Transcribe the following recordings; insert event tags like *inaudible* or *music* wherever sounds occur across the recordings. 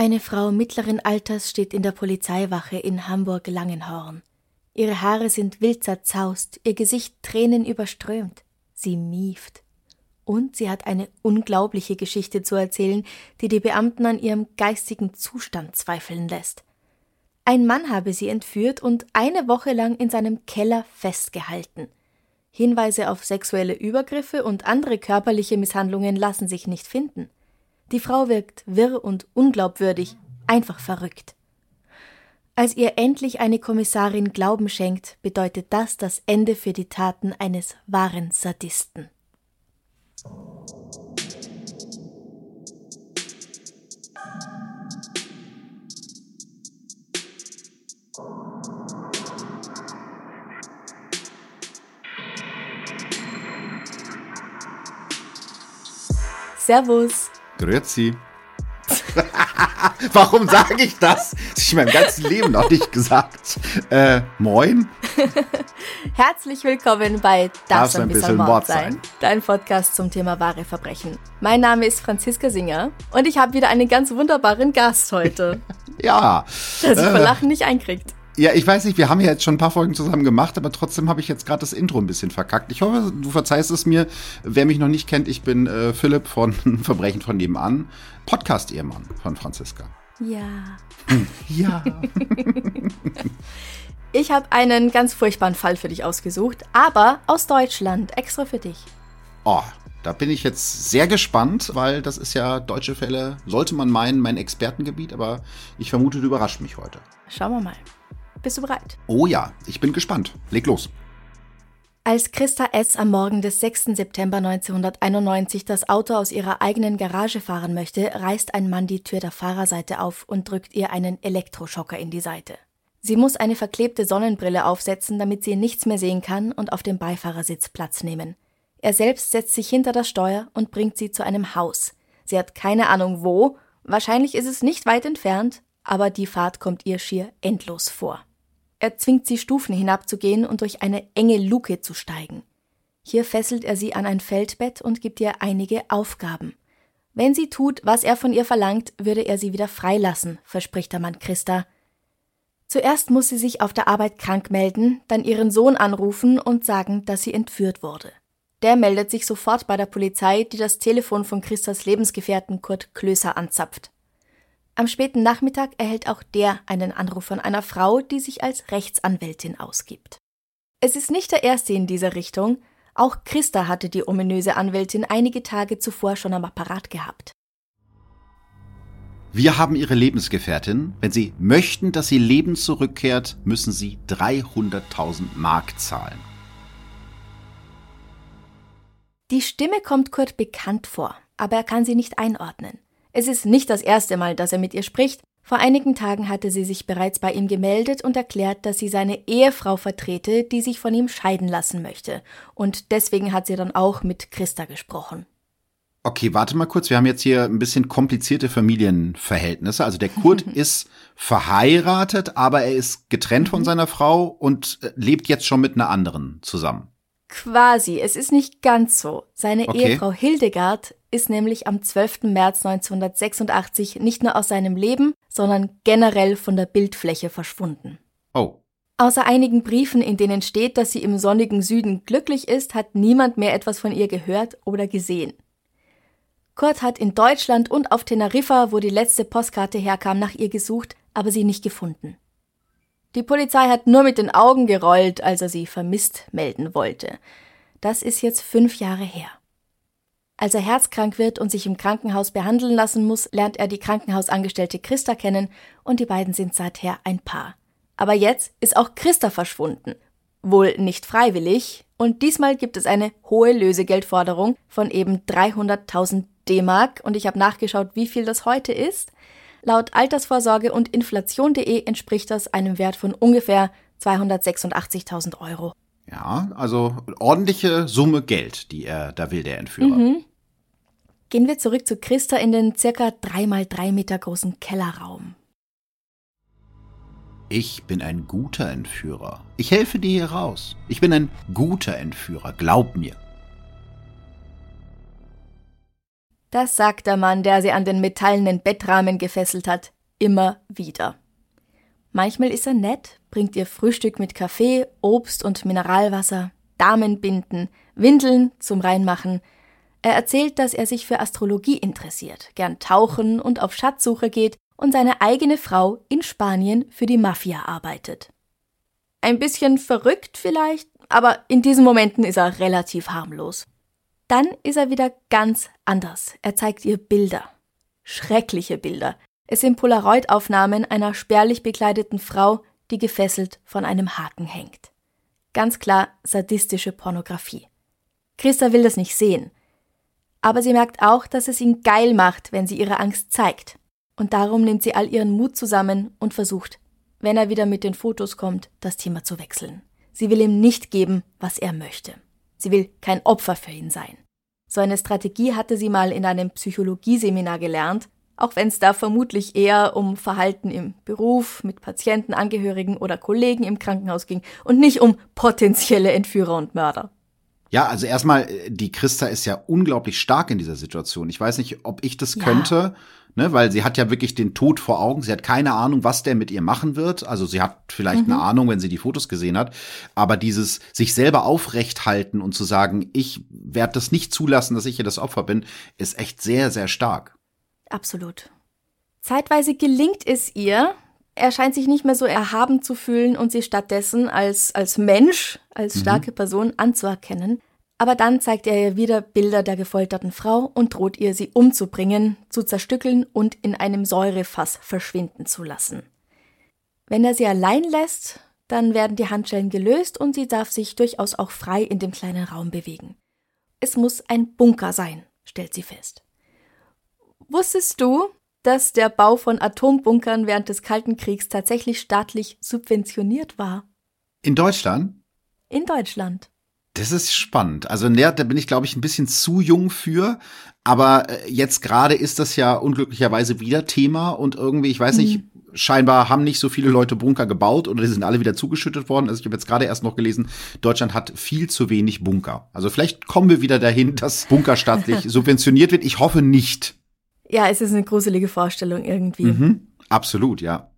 Eine Frau mittleren Alters steht in der Polizeiwache in Hamburg-Langenhorn. Ihre Haare sind wild zerzaust, ihr Gesicht tränenüberströmt. Sie mieft. Und sie hat eine unglaubliche Geschichte zu erzählen, die die Beamten an ihrem geistigen Zustand zweifeln lässt. Ein Mann habe sie entführt und eine Woche lang in seinem Keller festgehalten. Hinweise auf sexuelle Übergriffe und andere körperliche Misshandlungen lassen sich nicht finden. Die Frau wirkt wirr und unglaubwürdig, einfach verrückt. Als ihr endlich eine Kommissarin Glauben schenkt, bedeutet das das Ende für die Taten eines wahren Sadisten. Servus. Grüezi. *laughs* Warum sage ich das? Das habe ich in meinem ganzen Leben noch nicht gesagt. Äh, moin. *laughs* Herzlich willkommen bei Das, das ein bisschen, Mord sein, sein, dein Podcast zum Thema wahre Verbrechen. Mein Name ist Franziska Singer und ich habe wieder einen ganz wunderbaren Gast heute. *laughs* ja. Der sich äh, vor Lachen nicht einkriegt. Ja, ich weiß nicht, wir haben ja jetzt schon ein paar Folgen zusammen gemacht, aber trotzdem habe ich jetzt gerade das Intro ein bisschen verkackt. Ich hoffe, du verzeihst es mir. Wer mich noch nicht kennt, ich bin äh, Philipp von *laughs* Verbrechen von nebenan, Podcast-Ehemann von Franziska. Ja. ja. *laughs* ich habe einen ganz furchtbaren Fall für dich ausgesucht, aber aus Deutschland, extra für dich. Oh, da bin ich jetzt sehr gespannt, weil das ist ja deutsche Fälle, sollte man meinen, mein Expertengebiet, aber ich vermute, du überraschst mich heute. Schauen wir mal. Bist du bereit? Oh ja, ich bin gespannt. Leg los. Als Christa S. am Morgen des 6. September 1991 das Auto aus ihrer eigenen Garage fahren möchte, reißt ein Mann die Tür der Fahrerseite auf und drückt ihr einen Elektroschocker in die Seite. Sie muss eine verklebte Sonnenbrille aufsetzen, damit sie nichts mehr sehen kann und auf dem Beifahrersitz Platz nehmen. Er selbst setzt sich hinter das Steuer und bringt sie zu einem Haus. Sie hat keine Ahnung wo, wahrscheinlich ist es nicht weit entfernt, aber die Fahrt kommt ihr schier endlos vor. Er zwingt sie Stufen hinabzugehen und durch eine enge Luke zu steigen. Hier fesselt er sie an ein Feldbett und gibt ihr einige Aufgaben. Wenn sie tut, was er von ihr verlangt, würde er sie wieder freilassen, verspricht der Mann Christa. Zuerst muss sie sich auf der Arbeit krank melden, dann ihren Sohn anrufen und sagen, dass sie entführt wurde. Der meldet sich sofort bei der Polizei, die das Telefon von Christas Lebensgefährten Kurt Klöser anzapft. Am späten Nachmittag erhält auch der einen Anruf von einer Frau, die sich als Rechtsanwältin ausgibt. Es ist nicht der erste in dieser Richtung, auch Christa hatte die ominöse Anwältin einige Tage zuvor schon am Apparat gehabt. Wir haben Ihre Lebensgefährtin. Wenn Sie möchten, dass sie lebend zurückkehrt, müssen Sie 300.000 Mark zahlen. Die Stimme kommt Kurt bekannt vor, aber er kann sie nicht einordnen. Es ist nicht das erste Mal, dass er mit ihr spricht. Vor einigen Tagen hatte sie sich bereits bei ihm gemeldet und erklärt, dass sie seine Ehefrau vertrete, die sich von ihm scheiden lassen möchte. Und deswegen hat sie dann auch mit Christa gesprochen. Okay, warte mal kurz. Wir haben jetzt hier ein bisschen komplizierte Familienverhältnisse. Also der Kurt *laughs* ist verheiratet, aber er ist getrennt von mhm. seiner Frau und äh, lebt jetzt schon mit einer anderen zusammen. Quasi, es ist nicht ganz so. Seine okay. Ehefrau Hildegard ist nämlich am 12. März 1986 nicht nur aus seinem Leben, sondern generell von der Bildfläche verschwunden. Oh. Außer einigen Briefen, in denen steht, dass sie im sonnigen Süden glücklich ist, hat niemand mehr etwas von ihr gehört oder gesehen. Kurt hat in Deutschland und auf Teneriffa, wo die letzte Postkarte herkam, nach ihr gesucht, aber sie nicht gefunden. Die Polizei hat nur mit den Augen gerollt, als er sie vermisst melden wollte. Das ist jetzt fünf Jahre her. Als er herzkrank wird und sich im Krankenhaus behandeln lassen muss, lernt er die Krankenhausangestellte Christa kennen und die beiden sind seither ein Paar. Aber jetzt ist auch Christa verschwunden. Wohl nicht freiwillig, Und diesmal gibt es eine hohe Lösegeldforderung von eben 300.000 D-Mark. Und ich habe nachgeschaut, wie viel das heute ist. Laut Altersvorsorge und Inflation.de entspricht das einem Wert von ungefähr 286.000 Euro. Ja, also ordentliche Summe Geld, die er da will, der Entführer. Mhm. Gehen wir zurück zu Christa in den circa drei mal drei Meter großen Kellerraum. Ich bin ein guter Entführer. Ich helfe dir hier raus. Ich bin ein guter Entführer, glaub mir. Das sagt der Mann, der sie an den metallenen Bettrahmen gefesselt hat, immer wieder. Manchmal ist er nett, bringt ihr Frühstück mit Kaffee, Obst und Mineralwasser, Damenbinden, Windeln zum Reinmachen. Er erzählt, dass er sich für Astrologie interessiert, gern tauchen und auf Schatzsuche geht und seine eigene Frau in Spanien für die Mafia arbeitet. Ein bisschen verrückt vielleicht, aber in diesen Momenten ist er relativ harmlos. Dann ist er wieder ganz anders. Er zeigt ihr Bilder. Schreckliche Bilder. Es sind Polaroid-Aufnahmen einer spärlich bekleideten Frau, die gefesselt von einem Haken hängt. Ganz klar sadistische Pornografie. Christa will das nicht sehen. Aber sie merkt auch, dass es ihn geil macht, wenn sie ihre Angst zeigt. Und darum nimmt sie all ihren Mut zusammen und versucht, wenn er wieder mit den Fotos kommt, das Thema zu wechseln. Sie will ihm nicht geben, was er möchte. Sie will kein Opfer für ihn sein. So eine Strategie hatte sie mal in einem Psychologieseminar gelernt, auch wenn es da vermutlich eher um Verhalten im Beruf, mit Patienten, Angehörigen oder Kollegen im Krankenhaus ging und nicht um potenzielle Entführer und Mörder. Ja, also erstmal, äh, die Christa ist ja unglaublich stark in dieser Situation. Ich weiß nicht, ob ich das ja. könnte, ne, weil sie hat ja wirklich den Tod vor Augen. Sie hat keine Ahnung, was der mit ihr machen wird. Also sie hat vielleicht mhm. eine Ahnung, wenn sie die Fotos gesehen hat. Aber dieses sich selber aufrecht halten und zu sagen, ich werde das nicht zulassen, dass ich hier das Opfer bin, ist echt sehr, sehr stark. Absolut. Zeitweise gelingt es ihr, er scheint sich nicht mehr so erhaben zu fühlen und sie stattdessen als, als Mensch, als mhm. starke mhm. Person anzuerkennen. Aber dann zeigt er ihr wieder Bilder der gefolterten Frau und droht ihr, sie umzubringen, zu zerstückeln und in einem Säurefass verschwinden zu lassen. Wenn er sie allein lässt, dann werden die Handschellen gelöst und sie darf sich durchaus auch frei in dem kleinen Raum bewegen. Es muss ein Bunker sein, stellt sie fest. Wusstest du, dass der Bau von Atombunkern während des Kalten Kriegs tatsächlich staatlich subventioniert war. In Deutschland? In Deutschland. Das ist spannend. Also da bin ich, glaube ich, ein bisschen zu jung für. Aber äh, jetzt gerade ist das ja unglücklicherweise wieder Thema und irgendwie, ich weiß nicht, mhm. scheinbar haben nicht so viele Leute Bunker gebaut oder die sind alle wieder zugeschüttet worden. Also ich habe jetzt gerade erst noch gelesen, Deutschland hat viel zu wenig Bunker. Also vielleicht kommen wir wieder dahin, *laughs* dass Bunker staatlich *laughs* subventioniert wird. Ich hoffe nicht. Ja, es ist eine gruselige Vorstellung irgendwie. Mhm, absolut, ja.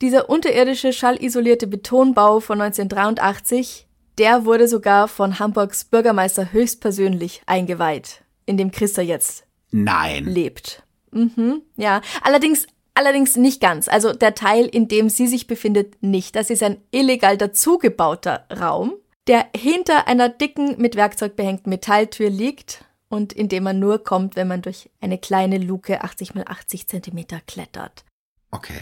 Dieser unterirdische schallisolierte Betonbau von 1983, der wurde sogar von Hamburgs Bürgermeister höchstpersönlich eingeweiht, in dem Christa jetzt Nein. lebt. Mhm, ja, allerdings allerdings nicht ganz. Also der Teil, in dem sie sich befindet, nicht. Das ist ein illegal dazugebauter Raum, der hinter einer dicken, mit Werkzeug behängten Metalltür liegt und in dem man nur kommt, wenn man durch eine kleine Luke 80 mal 80 Zentimeter klettert. Okay.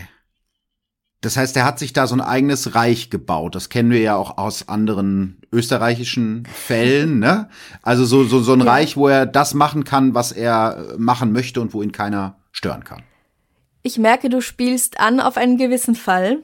Das heißt, er hat sich da so ein eigenes Reich gebaut. Das kennen wir ja auch aus anderen österreichischen Fällen, ne? Also so, so, so ein ja. Reich, wo er das machen kann, was er machen möchte und wo ihn keiner stören kann. Ich merke, du spielst an auf einen gewissen Fall.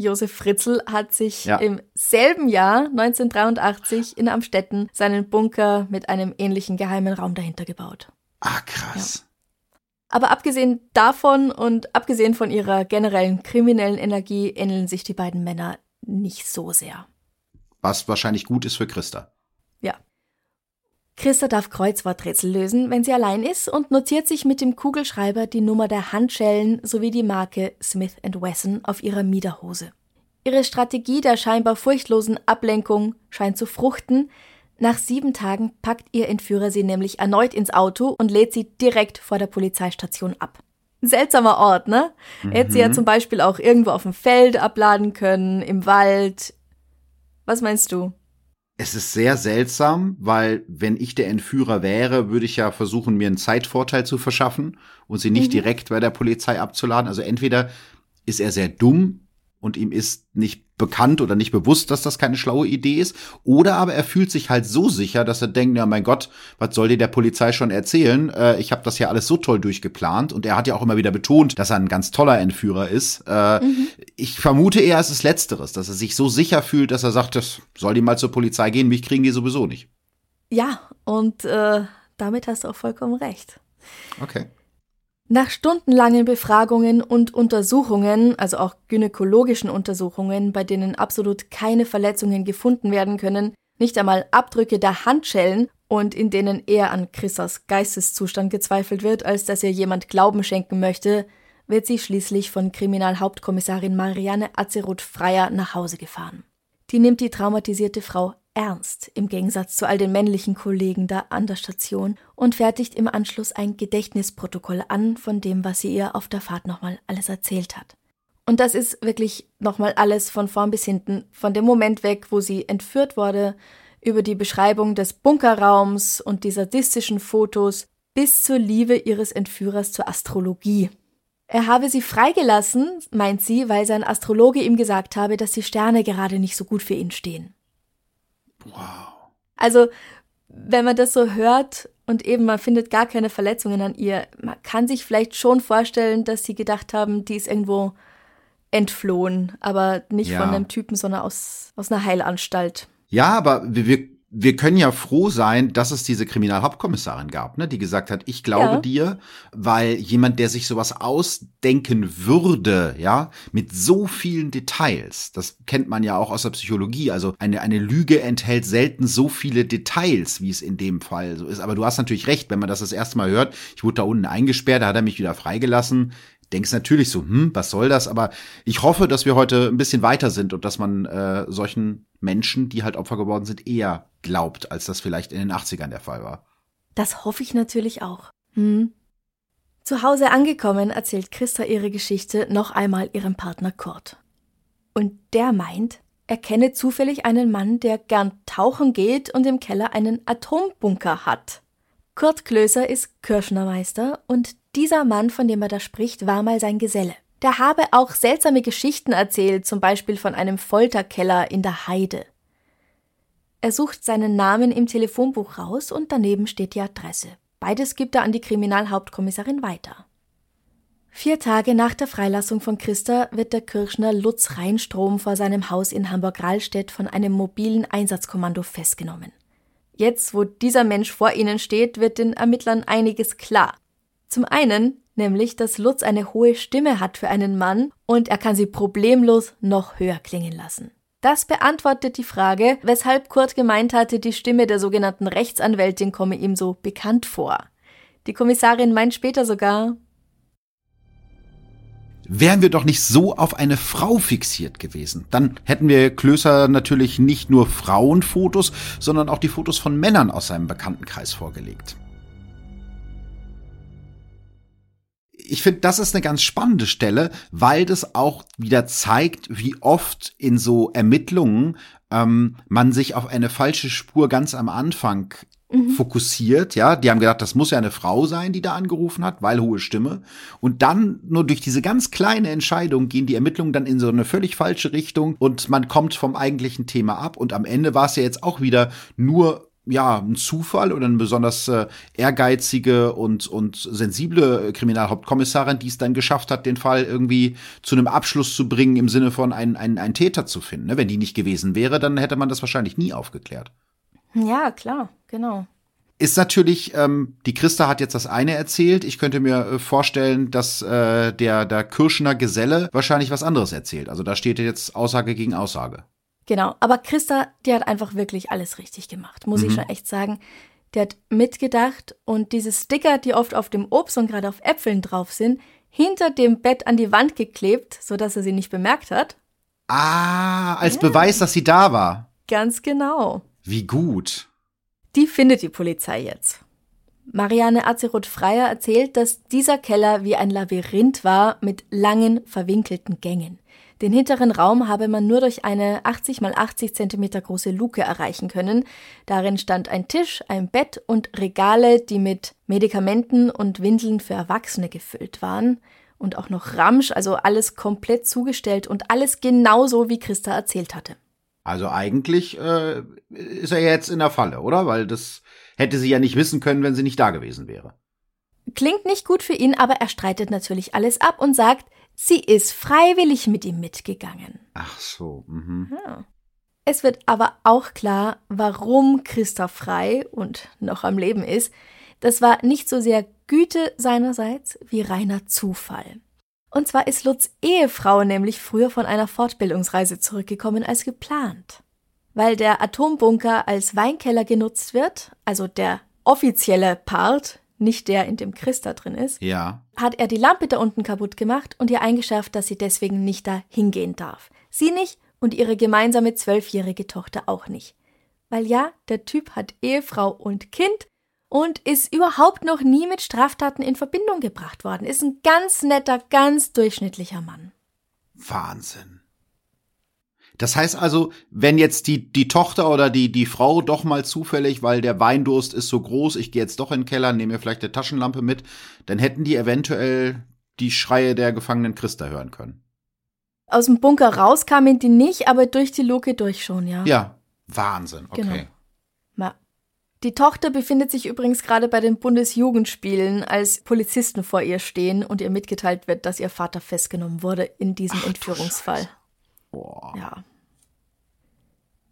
Josef Fritzl hat sich ja. im selben Jahr 1983 in Amstetten seinen Bunker mit einem ähnlichen geheimen Raum dahinter gebaut. Ah, krass. Ja. Aber abgesehen davon und abgesehen von ihrer generellen kriminellen Energie ähneln sich die beiden Männer nicht so sehr. Was wahrscheinlich gut ist für Christa. Ja. Christa darf Kreuzworträtsel lösen, wenn sie allein ist und notiert sich mit dem Kugelschreiber die Nummer der Handschellen sowie die Marke Smith Wesson auf ihrer Miederhose. Ihre Strategie der scheinbar furchtlosen Ablenkung scheint zu fruchten. Nach sieben Tagen packt ihr Entführer sie nämlich erneut ins Auto und lädt sie direkt vor der Polizeistation ab. Seltsamer Ort, ne? Mhm. Hätte sie ja zum Beispiel auch irgendwo auf dem Feld abladen können, im Wald. Was meinst du? Es ist sehr seltsam, weil wenn ich der Entführer wäre, würde ich ja versuchen, mir einen Zeitvorteil zu verschaffen und sie nicht mhm. direkt bei der Polizei abzuladen. Also entweder ist er sehr dumm und ihm ist nicht bekannt oder nicht bewusst, dass das keine schlaue Idee ist. Oder aber er fühlt sich halt so sicher, dass er denkt, ja mein Gott, was soll dir der Polizei schon erzählen? Äh, ich habe das ja alles so toll durchgeplant. Und er hat ja auch immer wieder betont, dass er ein ganz toller Entführer ist. Äh, mhm. Ich vermute eher, es ist Letzteres, dass er sich so sicher fühlt, dass er sagt, das soll die mal zur Polizei gehen, mich kriegen die sowieso nicht. Ja, und äh, damit hast du auch vollkommen recht. Okay. Nach stundenlangen Befragungen und Untersuchungen, also auch gynäkologischen Untersuchungen, bei denen absolut keine Verletzungen gefunden werden können, nicht einmal Abdrücke der Handschellen und in denen eher an Chrissas Geisteszustand gezweifelt wird, als dass ihr jemand Glauben schenken möchte, wird sie schließlich von Kriminalhauptkommissarin Marianne Azeroth-Freier nach Hause gefahren. Die nimmt die traumatisierte Frau ernst, im Gegensatz zu all den männlichen Kollegen da an der Station, und fertigt im Anschluss ein Gedächtnisprotokoll an von dem, was sie ihr auf der Fahrt nochmal alles erzählt hat. Und das ist wirklich nochmal alles von vorn bis hinten, von dem Moment weg, wo sie entführt wurde, über die Beschreibung des Bunkerraums und die sadistischen Fotos bis zur Liebe ihres Entführers zur Astrologie. Er habe sie freigelassen, meint sie, weil sein Astrologe ihm gesagt habe, dass die Sterne gerade nicht so gut für ihn stehen. Wow. Also, wenn man das so hört und eben man findet gar keine Verletzungen an ihr, man kann sich vielleicht schon vorstellen, dass sie gedacht haben, die ist irgendwo entflohen, aber nicht ja. von einem Typen, sondern aus, aus einer Heilanstalt. Ja, aber wir, wir können ja froh sein, dass es diese Kriminalhauptkommissarin gab, ne, die gesagt hat, ich glaube ja. dir, weil jemand, der sich sowas ausdenken würde, ja, mit so vielen Details, das kennt man ja auch aus der Psychologie, also eine, eine Lüge enthält selten so viele Details, wie es in dem Fall so ist. Aber du hast natürlich recht, wenn man das das erste Mal hört, ich wurde da unten eingesperrt, da hat er mich wieder freigelassen, denkst natürlich so, hm, was soll das? Aber ich hoffe, dass wir heute ein bisschen weiter sind und dass man äh, solchen Menschen, die halt Opfer geworden sind, eher glaubt, als das vielleicht in den 80ern der Fall war. Das hoffe ich natürlich auch. Hm. Zu Hause angekommen, erzählt Christa ihre Geschichte noch einmal ihrem Partner Kurt. Und der meint, er kenne zufällig einen Mann, der gern tauchen geht und im Keller einen Atombunker hat. Kurt Klöser ist Kirschnermeister und dieser Mann, von dem er da spricht, war mal sein Geselle. Der habe auch seltsame Geschichten erzählt, zum Beispiel von einem Folterkeller in der Heide. Er sucht seinen Namen im Telefonbuch raus und daneben steht die Adresse. Beides gibt er an die Kriminalhauptkommissarin weiter. Vier Tage nach der Freilassung von Christa wird der Kirchner Lutz Rheinstrom vor seinem Haus in Hamburg-Rahlstedt von einem mobilen Einsatzkommando festgenommen. Jetzt, wo dieser Mensch vor ihnen steht, wird den Ermittlern einiges klar. Zum einen nämlich, dass Lutz eine hohe Stimme hat für einen Mann und er kann sie problemlos noch höher klingen lassen. Das beantwortet die Frage, weshalb Kurt gemeint hatte, die Stimme der sogenannten Rechtsanwältin komme ihm so bekannt vor. Die Kommissarin meint später sogar, wären wir doch nicht so auf eine Frau fixiert gewesen. Dann hätten wir Klößer natürlich nicht nur Frauenfotos, sondern auch die Fotos von Männern aus seinem Bekanntenkreis vorgelegt. Ich finde, das ist eine ganz spannende Stelle, weil das auch wieder zeigt, wie oft in so Ermittlungen ähm, man sich auf eine falsche Spur ganz am Anfang mhm. fokussiert, ja. Die haben gedacht, das muss ja eine Frau sein, die da angerufen hat, weil hohe Stimme. Und dann nur durch diese ganz kleine Entscheidung gehen die Ermittlungen dann in so eine völlig falsche Richtung und man kommt vom eigentlichen Thema ab. Und am Ende war es ja jetzt auch wieder nur ja, ein Zufall oder eine besonders äh, ehrgeizige und, und sensible Kriminalhauptkommissarin, die es dann geschafft hat, den Fall irgendwie zu einem Abschluss zu bringen, im Sinne von einen, einen, einen Täter zu finden. Ne? Wenn die nicht gewesen wäre, dann hätte man das wahrscheinlich nie aufgeklärt. Ja, klar, genau. Ist natürlich, ähm, die Christa hat jetzt das eine erzählt. Ich könnte mir äh, vorstellen, dass äh, der, der Kirschner Geselle wahrscheinlich was anderes erzählt. Also da steht jetzt Aussage gegen Aussage. Genau, aber Christa, die hat einfach wirklich alles richtig gemacht, muss mhm. ich schon echt sagen. Die hat mitgedacht und diese Sticker, die oft auf dem Obst und gerade auf Äpfeln drauf sind, hinter dem Bett an die Wand geklebt, sodass er sie nicht bemerkt hat. Ah, als ja. Beweis, dass sie da war. Ganz genau. Wie gut. Die findet die Polizei jetzt. Marianne Azeroth-Freier erzählt, dass dieser Keller wie ein Labyrinth war mit langen, verwinkelten Gängen. Den hinteren Raum habe man nur durch eine 80 mal 80 Zentimeter große Luke erreichen können. Darin stand ein Tisch, ein Bett und Regale, die mit Medikamenten und Windeln für Erwachsene gefüllt waren. und auch noch Ramsch, also alles komplett zugestellt und alles genauso, wie Christa erzählt hatte. Also eigentlich äh, ist er jetzt in der Falle, oder? Weil das hätte sie ja nicht wissen können, wenn sie nicht da gewesen wäre. Klingt nicht gut für ihn, aber er streitet natürlich alles ab und sagt, sie ist freiwillig mit ihm mitgegangen. Ach so. Mhm. Ja. Es wird aber auch klar, warum Christa frei und noch am Leben ist. Das war nicht so sehr Güte seinerseits wie reiner Zufall. Und zwar ist Lutz Ehefrau nämlich früher von einer Fortbildungsreise zurückgekommen als geplant. Weil der Atombunker als Weinkeller genutzt wird, also der offizielle Part, nicht der, in dem Christa drin ist, ja. hat er die Lampe da unten kaputt gemacht und ihr eingeschärft, dass sie deswegen nicht da hingehen darf. Sie nicht und ihre gemeinsame zwölfjährige Tochter auch nicht. Weil ja, der Typ hat Ehefrau und Kind und ist überhaupt noch nie mit Straftaten in Verbindung gebracht worden. Ist ein ganz netter, ganz durchschnittlicher Mann. Wahnsinn. Das heißt also, wenn jetzt die, die Tochter oder die, die Frau doch mal zufällig, weil der Weindurst ist so groß, ich gehe jetzt doch in den Keller, nehme mir vielleicht eine Taschenlampe mit, dann hätten die eventuell die Schreie der gefangenen Christa hören können. Aus dem Bunker raus kamen die nicht, aber durch die Luke durch schon, ja. Ja, Wahnsinn, okay. Genau. Die Tochter befindet sich übrigens gerade bei den Bundesjugendspielen, als Polizisten vor ihr stehen und ihr mitgeteilt wird, dass ihr Vater festgenommen wurde in diesem Ach, Entführungsfall. Boah. Ja.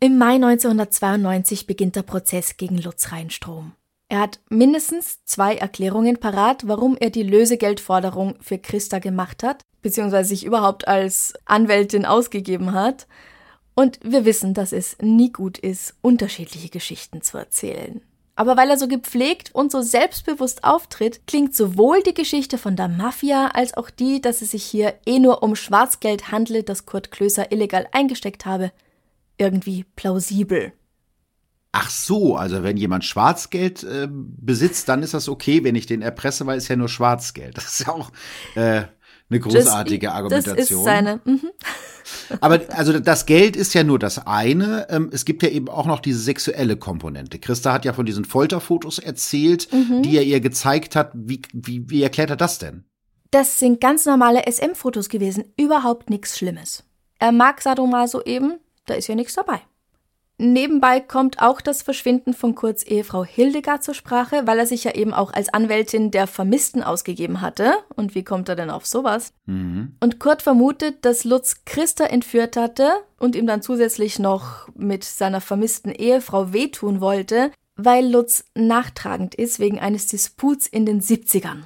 Im Mai 1992 beginnt der Prozess gegen Lutz Reinstrom. Er hat mindestens zwei Erklärungen parat, warum er die Lösegeldforderung für Christa gemacht hat, beziehungsweise sich überhaupt als Anwältin ausgegeben hat. Und wir wissen, dass es nie gut ist, unterschiedliche Geschichten zu erzählen. Aber weil er so gepflegt und so selbstbewusst auftritt, klingt sowohl die Geschichte von der Mafia als auch die, dass es sich hier eh nur um Schwarzgeld handelt, das Kurt Klöser illegal eingesteckt habe, irgendwie plausibel. Ach so, also wenn jemand Schwarzgeld äh, besitzt, dann ist das okay, wenn ich den erpresse, weil es ja nur Schwarzgeld. Das ist ja auch äh, eine großartige das, Argumentation. Das ist seine. Mhm. *laughs* Aber also das Geld ist ja nur das eine. Ähm, es gibt ja eben auch noch diese sexuelle Komponente. Christa hat ja von diesen Folterfotos erzählt, mhm. die er ihr gezeigt hat. Wie, wie, wie erklärt er das denn? Das sind ganz normale SM-Fotos gewesen. Überhaupt nichts Schlimmes. Er mag Sadomaso eben, da ist ja nichts dabei. Nebenbei kommt auch das Verschwinden von Kurz Ehefrau Hildegard zur Sprache, weil er sich ja eben auch als Anwältin der Vermissten ausgegeben hatte. Und wie kommt er denn auf sowas? Mhm. Und Kurt vermutet, dass Lutz Christa entführt hatte und ihm dann zusätzlich noch mit seiner vermissten Ehefrau wehtun wollte, weil Lutz nachtragend ist wegen eines Disputs in den 70ern.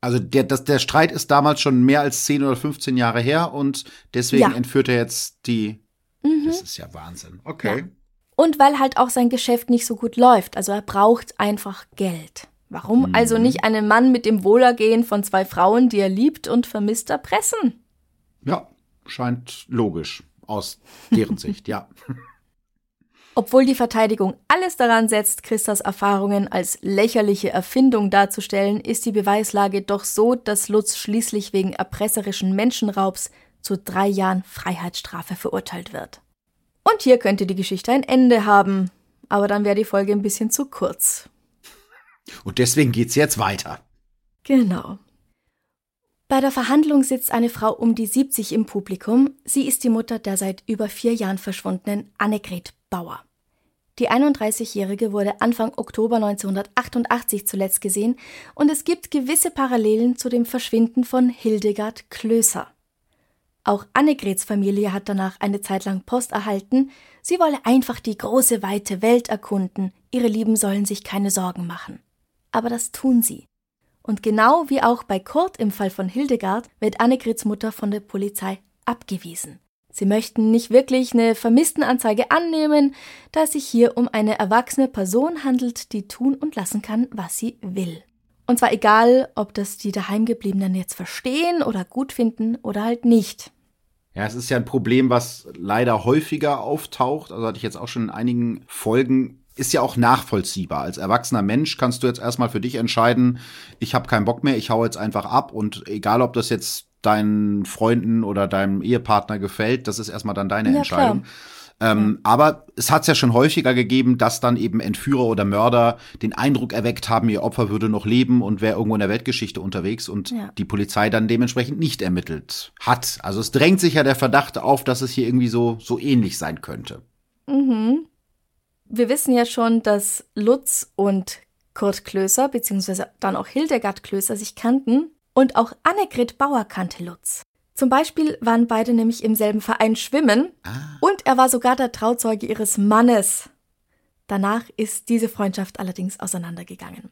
Also der, das, der Streit ist damals schon mehr als 10 oder 15 Jahre her und deswegen ja. entführt er jetzt die. Mhm. Das ist ja Wahnsinn. Okay. Ja. Und weil halt auch sein Geschäft nicht so gut läuft. Also er braucht einfach Geld. Warum mhm. also nicht einen Mann mit dem Wohlergehen von zwei Frauen, die er liebt und vermisst, erpressen? Ja, scheint logisch aus deren Sicht, ja. *laughs* Obwohl die Verteidigung alles daran setzt, Christas Erfahrungen als lächerliche Erfindung darzustellen, ist die Beweislage doch so, dass Lutz schließlich wegen erpresserischen Menschenraubs zu drei Jahren Freiheitsstrafe verurteilt wird. Und hier könnte die Geschichte ein Ende haben. Aber dann wäre die Folge ein bisschen zu kurz. Und deswegen geht's jetzt weiter. Genau. Bei der Verhandlung sitzt eine Frau um die 70 im Publikum. Sie ist die Mutter der seit über vier Jahren verschwundenen Annegret Bauer. Die 31-Jährige wurde Anfang Oktober 1988 zuletzt gesehen und es gibt gewisse Parallelen zu dem Verschwinden von Hildegard Klöser. Auch Annegrets Familie hat danach eine Zeit lang Post erhalten. Sie wolle einfach die große, weite Welt erkunden. Ihre Lieben sollen sich keine Sorgen machen. Aber das tun sie. Und genau wie auch bei Kurt im Fall von Hildegard wird Annegrets Mutter von der Polizei abgewiesen. Sie möchten nicht wirklich eine Vermisstenanzeige annehmen, da es sich hier um eine erwachsene Person handelt, die tun und lassen kann, was sie will. Und zwar egal, ob das die Daheimgebliebenen jetzt verstehen oder gut finden oder halt nicht. Ja, es ist ja ein Problem, was leider häufiger auftaucht. Also hatte ich jetzt auch schon in einigen Folgen. Ist ja auch nachvollziehbar. Als erwachsener Mensch kannst du jetzt erstmal für dich entscheiden, ich habe keinen Bock mehr, ich hau jetzt einfach ab. Und egal, ob das jetzt deinen Freunden oder deinem Ehepartner gefällt, das ist erstmal dann deine ja, Entscheidung. Klar. Ähm. Aber es hat es ja schon häufiger gegeben, dass dann eben Entführer oder Mörder den Eindruck erweckt haben, ihr Opfer würde noch leben und wäre irgendwo in der Weltgeschichte unterwegs und ja. die Polizei dann dementsprechend nicht ermittelt hat. Also es drängt sich ja der Verdacht auf, dass es hier irgendwie so, so ähnlich sein könnte. Mhm. Wir wissen ja schon, dass Lutz und Kurt Klöser, beziehungsweise dann auch Hildegard Klöser sich kannten und auch Annegret Bauer kannte Lutz. Zum Beispiel waren beide nämlich im selben Verein schwimmen ah. und er war sogar der Trauzeuge ihres Mannes. Danach ist diese Freundschaft allerdings auseinandergegangen.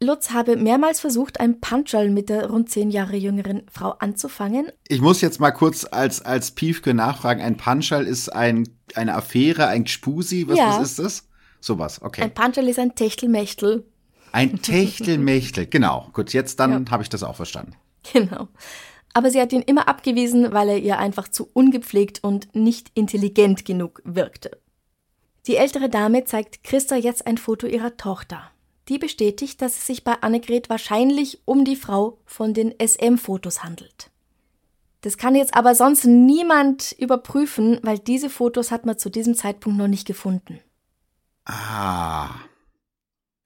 Lutz habe mehrmals versucht, ein Puncherl mit der rund zehn Jahre jüngeren Frau anzufangen. Ich muss jetzt mal kurz als, als Piefke nachfragen. Ein Puncherl ist ein, eine Affäre, ein Gspusi? Was, ja. was ist das? Sowas, okay. Ein Puncherl ist ein Techtelmechtel. Ein Techtelmechtel, genau. Gut, jetzt dann ja. habe ich das auch verstanden. Genau. Aber sie hat ihn immer abgewiesen, weil er ihr einfach zu ungepflegt und nicht intelligent genug wirkte. Die ältere Dame zeigt Christa jetzt ein Foto ihrer Tochter. Die bestätigt, dass es sich bei Annegret wahrscheinlich um die Frau von den SM-Fotos handelt. Das kann jetzt aber sonst niemand überprüfen, weil diese Fotos hat man zu diesem Zeitpunkt noch nicht gefunden. Ah,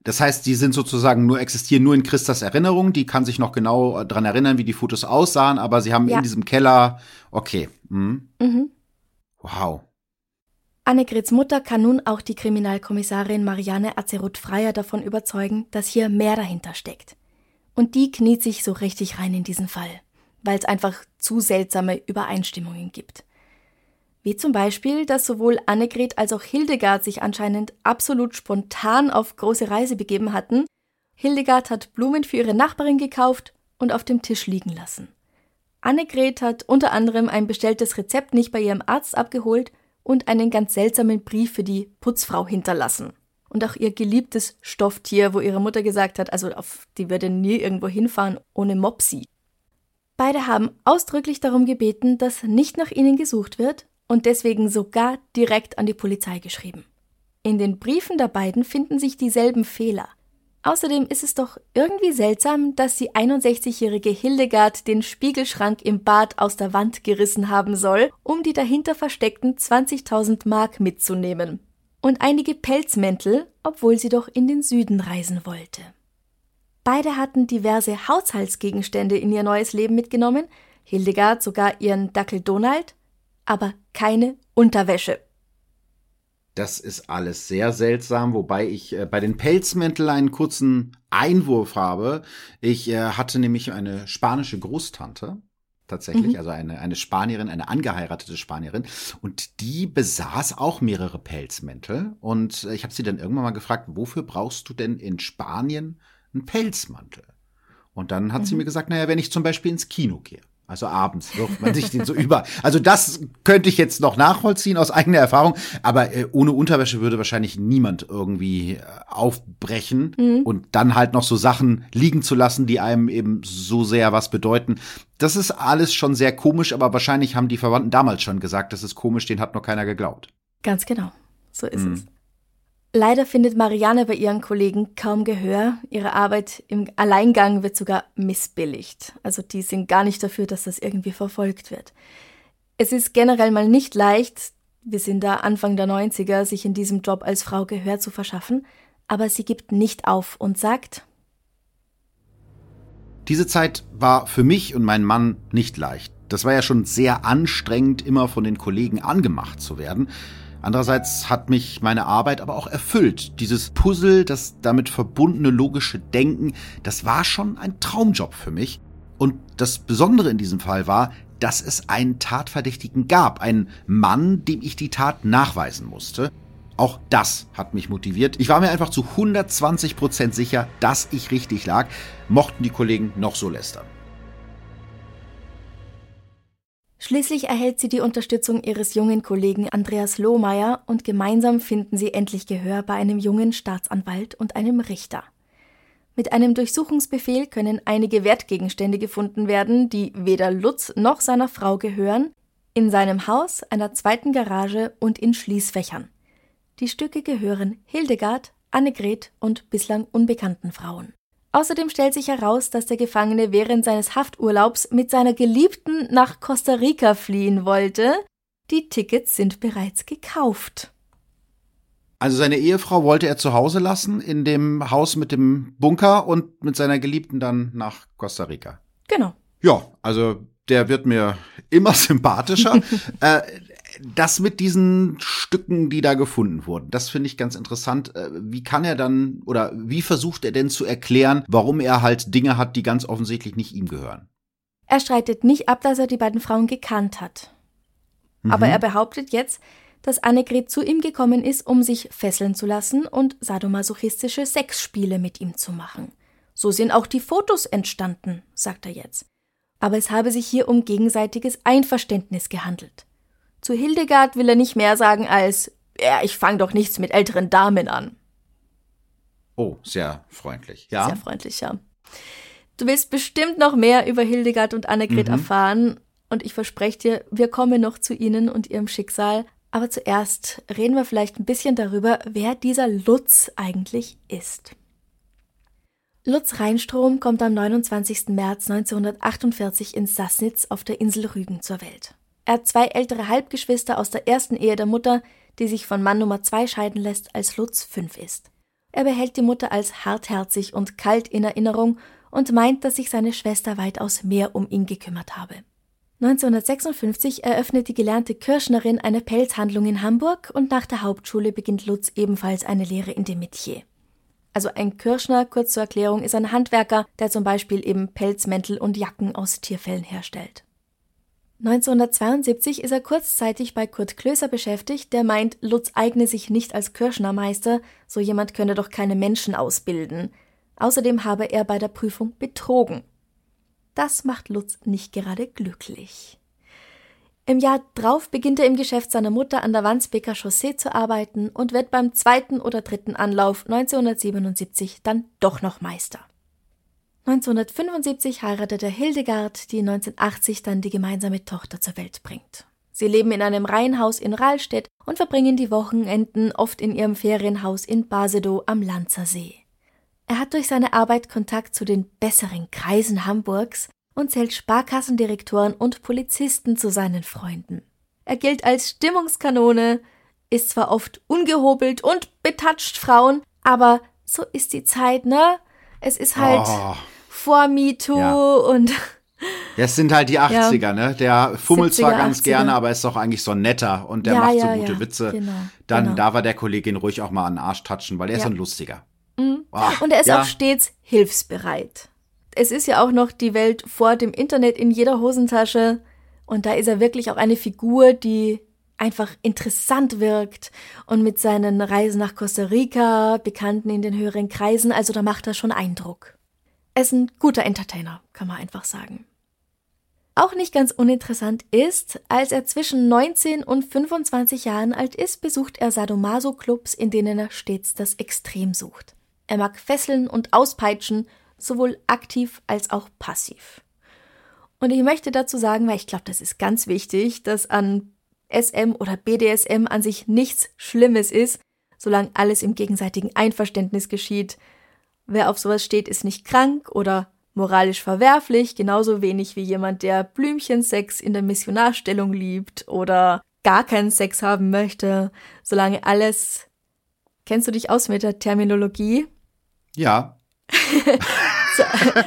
das heißt, die sind sozusagen nur, existieren nur in Christas Erinnerung. Die kann sich noch genau dran erinnern, wie die Fotos aussahen, aber sie haben ja. in diesem Keller, okay. Mhm. Mhm. Wow. Annegrets Mutter kann nun auch die Kriminalkommissarin Marianne Azeroth-Freier davon überzeugen, dass hier mehr dahinter steckt. Und die kniet sich so richtig rein in diesen Fall, weil es einfach zu seltsame Übereinstimmungen gibt. Wie zum Beispiel, dass sowohl Annegret als auch Hildegard sich anscheinend absolut spontan auf große Reise begeben hatten. Hildegard hat Blumen für ihre Nachbarin gekauft und auf dem Tisch liegen lassen. Annegret hat unter anderem ein bestelltes Rezept nicht bei ihrem Arzt abgeholt und einen ganz seltsamen Brief für die Putzfrau hinterlassen. Und auch ihr geliebtes Stofftier, wo ihre Mutter gesagt hat, also auf die würde nie irgendwo hinfahren ohne Mopsi. Beide haben ausdrücklich darum gebeten, dass nicht nach ihnen gesucht wird und deswegen sogar direkt an die Polizei geschrieben. In den Briefen der beiden finden sich dieselben Fehler. Außerdem ist es doch irgendwie seltsam, dass die 61-jährige Hildegard den Spiegelschrank im Bad aus der Wand gerissen haben soll, um die dahinter versteckten 20.000 Mark mitzunehmen. Und einige Pelzmäntel, obwohl sie doch in den Süden reisen wollte. Beide hatten diverse Haushaltsgegenstände in ihr neues Leben mitgenommen, Hildegard sogar ihren Dackel Donald, aber keine Unterwäsche. Das ist alles sehr seltsam, wobei ich äh, bei den Pelzmänteln einen kurzen Einwurf habe. Ich äh, hatte nämlich eine spanische Großtante, tatsächlich, mhm. also eine, eine Spanierin, eine angeheiratete Spanierin, und die besaß auch mehrere Pelzmäntel. Und äh, ich habe sie dann irgendwann mal gefragt, wofür brauchst du denn in Spanien einen Pelzmantel? Und dann hat mhm. sie mir gesagt, naja, wenn ich zum Beispiel ins Kino gehe. Also abends wirft man sich den so *laughs* über. Also das könnte ich jetzt noch nachvollziehen aus eigener Erfahrung. Aber äh, ohne Unterwäsche würde wahrscheinlich niemand irgendwie äh, aufbrechen mhm. und dann halt noch so Sachen liegen zu lassen, die einem eben so sehr was bedeuten. Das ist alles schon sehr komisch, aber wahrscheinlich haben die Verwandten damals schon gesagt, das ist komisch, den hat noch keiner geglaubt. Ganz genau. So ist mhm. es. Leider findet Marianne bei ihren Kollegen kaum Gehör. Ihre Arbeit im Alleingang wird sogar missbilligt. Also die sind gar nicht dafür, dass das irgendwie verfolgt wird. Es ist generell mal nicht leicht, wir sind da Anfang der 90er, sich in diesem Job als Frau Gehör zu verschaffen, aber sie gibt nicht auf und sagt, diese Zeit war für mich und meinen Mann nicht leicht. Das war ja schon sehr anstrengend, immer von den Kollegen angemacht zu werden. Andererseits hat mich meine Arbeit aber auch erfüllt. Dieses Puzzle, das damit verbundene logische Denken, das war schon ein Traumjob für mich. Und das Besondere in diesem Fall war, dass es einen Tatverdächtigen gab, einen Mann, dem ich die Tat nachweisen musste. Auch das hat mich motiviert. Ich war mir einfach zu 120 Prozent sicher, dass ich richtig lag, mochten die Kollegen noch so lästern. Schließlich erhält sie die Unterstützung ihres jungen Kollegen Andreas Lohmeier und gemeinsam finden sie endlich Gehör bei einem jungen Staatsanwalt und einem Richter. Mit einem Durchsuchungsbefehl können einige Wertgegenstände gefunden werden, die weder Lutz noch seiner Frau gehören, in seinem Haus, einer zweiten Garage und in Schließfächern. Die Stücke gehören Hildegard, Annegret und bislang unbekannten Frauen. Außerdem stellt sich heraus, dass der Gefangene während seines Hafturlaubs mit seiner Geliebten nach Costa Rica fliehen wollte. Die Tickets sind bereits gekauft. Also seine Ehefrau wollte er zu Hause lassen, in dem Haus mit dem Bunker und mit seiner Geliebten dann nach Costa Rica. Genau. Ja, also der wird mir immer *laughs* sympathischer. äh, *laughs* das mit diesen Stücken, die da gefunden wurden, das finde ich ganz interessant. Äh, wie kann er dann oder wie versucht er denn zu erklären, warum er halt Dinge hat, die ganz offensichtlich nicht ihm gehören? Er streitet nicht ab, dass er die beiden Frauen gekannt hat. Mhm. Aber er behauptet jetzt, dass Annegret zu ihm gekommen ist, um sich fesseln zu lassen und sadomasochistische Sexspiele mit ihm zu machen. So sind auch die Fotos entstanden, sagt er jetzt. Aber es habe sich hier um gegenseitiges Einverständnis gehandelt. Zu Hildegard will er nicht mehr sagen als ja, ich fange doch nichts mit älteren Damen an. Oh, sehr freundlich, ja. Sehr freundlich, ja. Du willst bestimmt noch mehr über Hildegard und Annegret mhm. erfahren, und ich verspreche dir, wir kommen noch zu ihnen und ihrem Schicksal. Aber zuerst reden wir vielleicht ein bisschen darüber, wer dieser Lutz eigentlich ist. Lutz Reinstrom kommt am 29. März 1948 in Sassnitz auf der Insel Rügen zur Welt. Er hat zwei ältere Halbgeschwister aus der ersten Ehe der Mutter, die sich von Mann Nummer zwei scheiden lässt, als Lutz fünf ist. Er behält die Mutter als hartherzig und kalt in Erinnerung und meint, dass sich seine Schwester weitaus mehr um ihn gekümmert habe. 1956 eröffnet die gelernte Kirschnerin eine Pelzhandlung in Hamburg und nach der Hauptschule beginnt Lutz ebenfalls eine Lehre in dem Metier. Also ein Kirschner, kurz zur Erklärung, ist ein Handwerker, der zum Beispiel eben Pelzmäntel und Jacken aus Tierfellen herstellt. 1972 ist er kurzzeitig bei Kurt Klöser beschäftigt, der meint, Lutz eigne sich nicht als Kirschnermeister, so jemand könne doch keine Menschen ausbilden. Außerdem habe er bei der Prüfung betrogen. Das macht Lutz nicht gerade glücklich. Im Jahr drauf beginnt er im Geschäft seiner Mutter an der Wandsbeker Chaussee zu arbeiten und wird beim zweiten oder dritten Anlauf 1977 dann doch noch Meister. 1975 heiratet er Hildegard, die 1980 dann die gemeinsame Tochter zur Welt bringt. Sie leben in einem Reihenhaus in Rahlstedt und verbringen die Wochenenden oft in ihrem Ferienhaus in Basedow am Lanzer See. Er hat durch seine Arbeit Kontakt zu den besseren Kreisen Hamburgs und zählt Sparkassendirektoren und Polizisten zu seinen Freunden. Er gilt als Stimmungskanone, ist zwar oft ungehobelt und betatscht Frauen, aber so ist die Zeit, ne? Es ist halt. Oh vor MeToo ja. und. Das sind halt die 80er, ja. ne? Der fummelt 70er, zwar ganz 80er. gerne, aber ist doch eigentlich so netter und der ja, macht so gute Witze. Genau, Dann genau. da war der Kollegin ruhig auch mal an den Arsch touchen, weil er ist ein lustiger. Mhm. Oh, und er ist auch stets hilfsbereit. Es ist ja auch noch die Welt vor dem Internet in jeder Hosentasche. Und da ist er wirklich auch eine Figur, die einfach interessant wirkt und mit seinen Reisen nach Costa Rica, Bekannten in den höheren Kreisen, also da macht er schon Eindruck. Er ist ein guter Entertainer, kann man einfach sagen. Auch nicht ganz uninteressant ist, als er zwischen 19 und 25 Jahren alt ist, besucht er Sadomaso-Clubs, in denen er stets das Extrem sucht. Er mag Fesseln und Auspeitschen, sowohl aktiv als auch passiv. Und ich möchte dazu sagen, weil ich glaube, das ist ganz wichtig, dass an SM oder BDSM an sich nichts Schlimmes ist, solange alles im gegenseitigen Einverständnis geschieht, Wer auf sowas steht, ist nicht krank oder moralisch verwerflich, genauso wenig wie jemand, der Blümchensex in der Missionarstellung liebt oder gar keinen Sex haben möchte, solange alles. Kennst du dich aus mit der Terminologie? Ja. *laughs* so,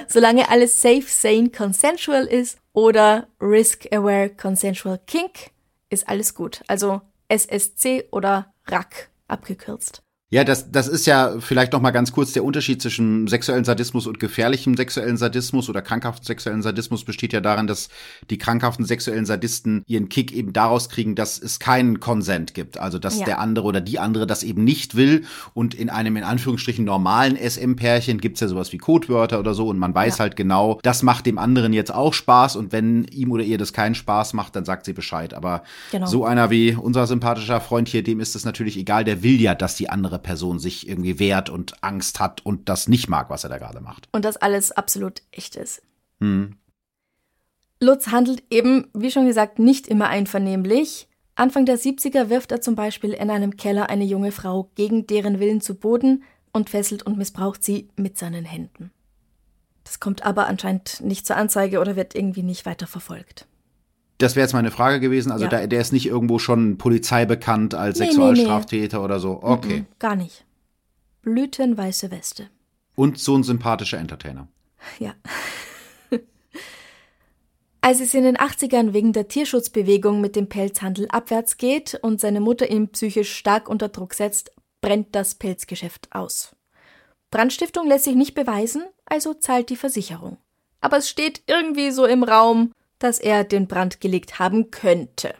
solange alles safe, sane, consensual ist oder risk-aware, consensual kink, ist alles gut. Also SSC oder RAK abgekürzt. Ja, das, das ist ja vielleicht noch mal ganz kurz der Unterschied zwischen sexuellen Sadismus und gefährlichem sexuellen Sadismus oder krankhaften sexuellen Sadismus besteht ja darin, dass die krankhaften sexuellen Sadisten ihren Kick eben daraus kriegen, dass es keinen Konsent gibt, also dass ja. der andere oder die andere das eben nicht will und in einem in Anführungsstrichen normalen SM-Pärchen gibt's ja sowas wie Codewörter oder so und man weiß ja. halt genau, das macht dem anderen jetzt auch Spaß und wenn ihm oder ihr das keinen Spaß macht, dann sagt sie Bescheid, aber genau. so einer wie unser sympathischer Freund hier, dem ist es natürlich egal, der will ja, dass die andere Person sich irgendwie wehrt und Angst hat und das nicht mag, was er da gerade macht. Und das alles absolut echt ist. Hm. Lutz handelt eben, wie schon gesagt, nicht immer einvernehmlich. Anfang der 70er wirft er zum Beispiel in einem Keller eine junge Frau gegen deren Willen zu Boden und fesselt und missbraucht sie mit seinen Händen. Das kommt aber anscheinend nicht zur Anzeige oder wird irgendwie nicht weiter verfolgt. Das wäre jetzt meine Frage gewesen. Also ja. der, der ist nicht irgendwo schon Polizei bekannt als nee, Sexualstraftäter nee, nee. oder so. Okay. gar nicht. Blütenweiße Weste. Und so ein sympathischer Entertainer. Ja. Als es in den 80ern wegen der Tierschutzbewegung mit dem Pelzhandel abwärts geht und seine Mutter ihn psychisch stark unter Druck setzt, brennt das Pelzgeschäft aus. Brandstiftung lässt sich nicht beweisen, also zahlt die Versicherung. Aber es steht irgendwie so im Raum, dass er den Brand gelegt haben könnte.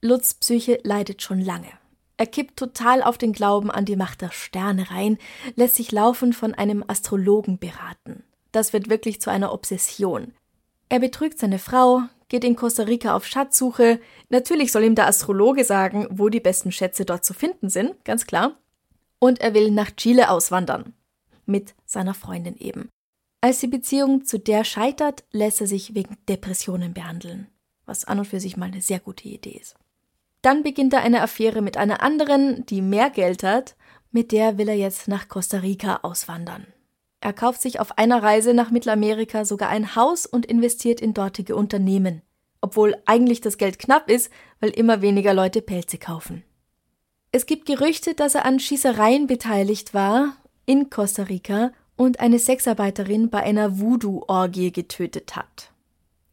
Lutz Psyche leidet schon lange. Er kippt total auf den Glauben an die Macht der Sterne rein, lässt sich laufend von einem Astrologen beraten. Das wird wirklich zu einer Obsession. Er betrügt seine Frau, geht in Costa Rica auf Schatzsuche. Natürlich soll ihm der Astrologe sagen, wo die besten Schätze dort zu finden sind, ganz klar. Und er will nach Chile auswandern. Mit seiner Freundin eben. Als die Beziehung zu der scheitert, lässt er sich wegen Depressionen behandeln. Was an und für sich mal eine sehr gute Idee ist. Dann beginnt er eine Affäre mit einer anderen, die mehr Geld hat. Mit der will er jetzt nach Costa Rica auswandern. Er kauft sich auf einer Reise nach Mittelamerika sogar ein Haus und investiert in dortige Unternehmen, obwohl eigentlich das Geld knapp ist, weil immer weniger Leute Pelze kaufen. Es gibt Gerüchte, dass er an Schießereien beteiligt war in Costa Rica und eine Sexarbeiterin bei einer Voodoo-Orgie getötet hat.